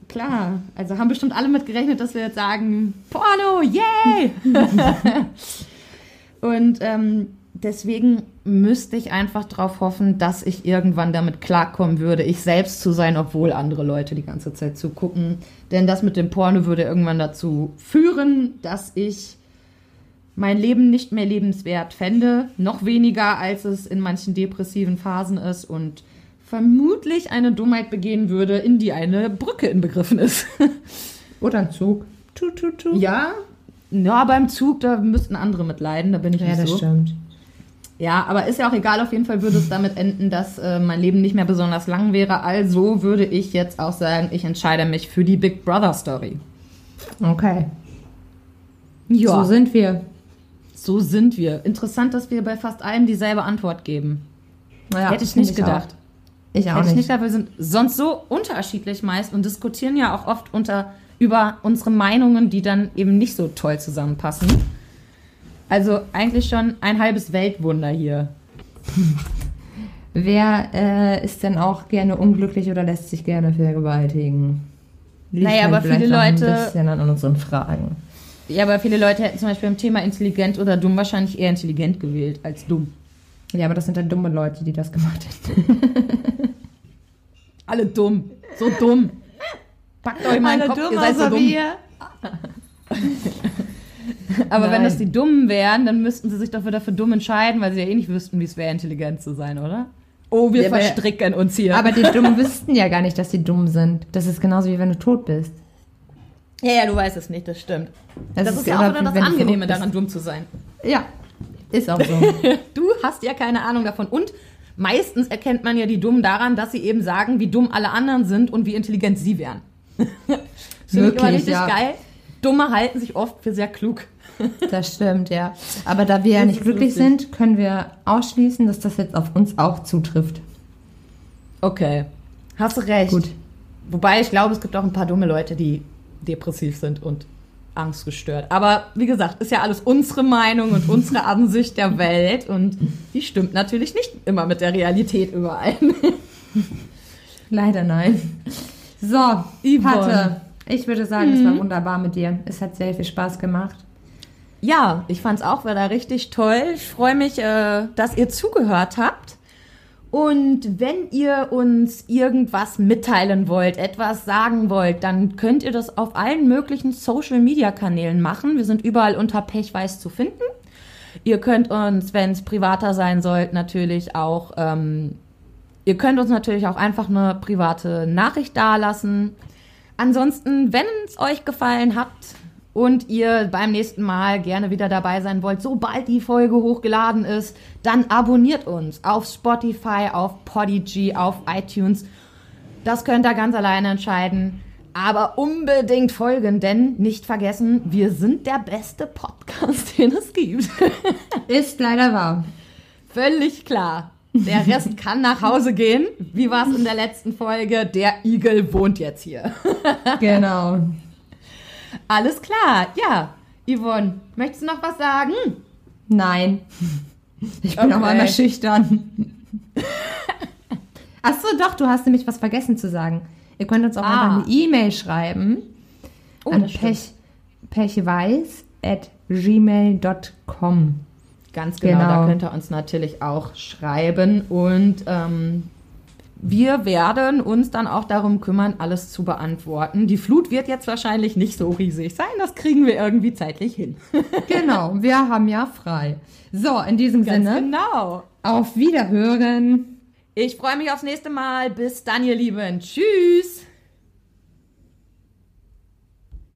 Speaker 1: klar. Also haben bestimmt alle mit gerechnet, dass wir jetzt sagen, Porno, yay! Und ähm, deswegen müsste ich einfach darauf hoffen, dass ich irgendwann damit klarkommen würde, ich selbst zu sein, obwohl andere Leute die ganze Zeit zugucken. Denn das mit dem Porno würde irgendwann dazu führen, dass ich mein Leben nicht mehr lebenswert fände, noch weniger als es in manchen depressiven Phasen ist und vermutlich eine Dummheit begehen würde, in die eine Brücke inbegriffen ist.
Speaker 2: Oder ein Zug. Tu, tu, tu.
Speaker 1: ja, ja, beim Zug, da müssten andere mitleiden, da bin ich
Speaker 2: Ja,
Speaker 1: nicht
Speaker 2: das
Speaker 1: so.
Speaker 2: stimmt.
Speaker 1: Ja, aber ist ja auch egal, auf jeden Fall würde es damit enden, dass äh, mein Leben nicht mehr besonders lang wäre. Also würde ich jetzt auch sagen, ich entscheide mich für die Big Brother Story.
Speaker 2: Okay.
Speaker 1: Ja,
Speaker 2: So sind wir.
Speaker 1: So sind wir. Interessant, dass wir bei fast allen dieselbe Antwort geben.
Speaker 2: Naja,
Speaker 1: Hätte ich nicht gedacht.
Speaker 2: Auch. Ich auch
Speaker 1: Hätte ich
Speaker 2: nicht.
Speaker 1: nicht gedacht, wir sind sonst so unterschiedlich meist und diskutieren ja auch oft unter, über unsere Meinungen, die dann eben nicht so toll zusammenpassen. Also eigentlich schon ein halbes Weltwunder hier.
Speaker 2: Wer äh, ist denn auch gerne unglücklich oder lässt sich gerne vergewaltigen? Liegt
Speaker 1: Naja, aber viele Leute-
Speaker 2: Ein bisschen an unseren Fragen.
Speaker 1: Ja, aber viele Leute hätten zum Beispiel im Thema intelligent oder dumm wahrscheinlich eher intelligent gewählt als dumm.
Speaker 2: Ja, aber das sind dann dumme Leute, die das gemacht hätten.
Speaker 1: Alle dumm. So dumm. Packt euch mal in den Kopf, ihr seid so dumm. Aber wenn
Speaker 2: Nein.
Speaker 1: das die Dummen wären, dann müssten sie sich doch wieder für dumm entscheiden, weil sie ja eh nicht wüssten, wie es wäre, intelligent zu sein, oder? Oh, wir
Speaker 2: Ja, aber-
Speaker 1: verstricken uns hier.
Speaker 2: Aber die Dummen wüssten ja gar nicht, dass sie dumm sind. Das ist genauso wie wenn du tot bist.
Speaker 1: Ja, ja, du weißt es nicht, das stimmt. Das, ist ja auch wieder das Angenehme daran, dumm zu sein.
Speaker 2: Ja, ist auch so.
Speaker 1: Du hast ja keine Ahnung davon. Und meistens erkennt man ja die Dummen daran, dass sie eben sagen, wie dumm alle anderen sind und wie intelligent sie wären. das finde ich immer richtig
Speaker 2: ja.
Speaker 1: geil. Dumme halten sich oft für sehr klug.
Speaker 2: Das stimmt, ja. Aber da wir ja
Speaker 1: Das
Speaker 2: nicht
Speaker 1: ist
Speaker 2: glücklich
Speaker 1: lustig.
Speaker 2: sind, können wir ausschließen, dass das jetzt auf uns auch zutrifft.
Speaker 1: Okay. Hast du recht.
Speaker 2: Gut.
Speaker 1: Wobei ich glaube, es gibt auch ein paar dumme Leute, die depressiv sind und angstgestört. Aber wie gesagt, ist ja alles unsere Meinung und unsere Ansicht der Welt und die stimmt natürlich nicht immer mit der Realität überall.
Speaker 2: Leider nein. So,
Speaker 1: Yvonne.
Speaker 2: Ich würde sagen, es war wunderbar mit dir. Es hat sehr viel Spaß gemacht.
Speaker 1: Ja, ich fand's auch wieder richtig toll. Ich freue mich, äh, dass ihr zugehört habt. Und wenn ihr uns irgendwas mitteilen wollt, etwas sagen wollt, dann könnt ihr das auf allen möglichen Social-Media-Kanälen machen. Wir sind überall unter Pechweiß zu finden. Ihr könnt uns, wenn es privater sein soll, natürlich auch, ähm, ihr könnt uns natürlich auch einfach eine private Nachricht dalassen. Ansonsten, wenn es euch gefallen hat und ihr beim nächsten Mal gerne wieder dabei sein wollt, sobald die Folge hochgeladen ist, dann abonniert uns auf Spotify, auf Podigy, auf iTunes. Das könnt ihr ganz alleine entscheiden. Aber unbedingt folgen, denn nicht vergessen, wir sind der beste Podcast, den es gibt.
Speaker 2: Ist leider wahr.
Speaker 1: Völlig klar. Der Rest kann nach Hause gehen. Wie war es in der letzten Folge? Der Igel wohnt jetzt hier.
Speaker 2: Genau.
Speaker 1: Alles klar. Ja, Yvonne, möchtest du noch was sagen?
Speaker 2: Nein. Ich bin
Speaker 1: Okay.
Speaker 2: auf einmal schüchtern. Ach so, doch, du hast nämlich was vergessen zu sagen. Ihr könnt uns auch
Speaker 1: Ah.
Speaker 2: einfach eine E-Mail schreiben
Speaker 1: Oh,
Speaker 2: an pech, pechweiß at gmail.com.
Speaker 1: Ganz genau,
Speaker 2: Genau.
Speaker 1: da könnt ihr uns natürlich auch schreiben und ähm, wir werden uns dann auch darum kümmern, alles zu beantworten. Die Flut wird jetzt wahrscheinlich nicht so riesig sein, das kriegen wir irgendwie zeitlich hin.
Speaker 2: Genau, wir haben ja frei. So, in diesem
Speaker 1: Ganz
Speaker 2: Sinne,
Speaker 1: genau.
Speaker 2: auf Wiederhören.
Speaker 1: Ich freue mich aufs nächste Mal. Bis dann, ihr Lieben. Tschüss.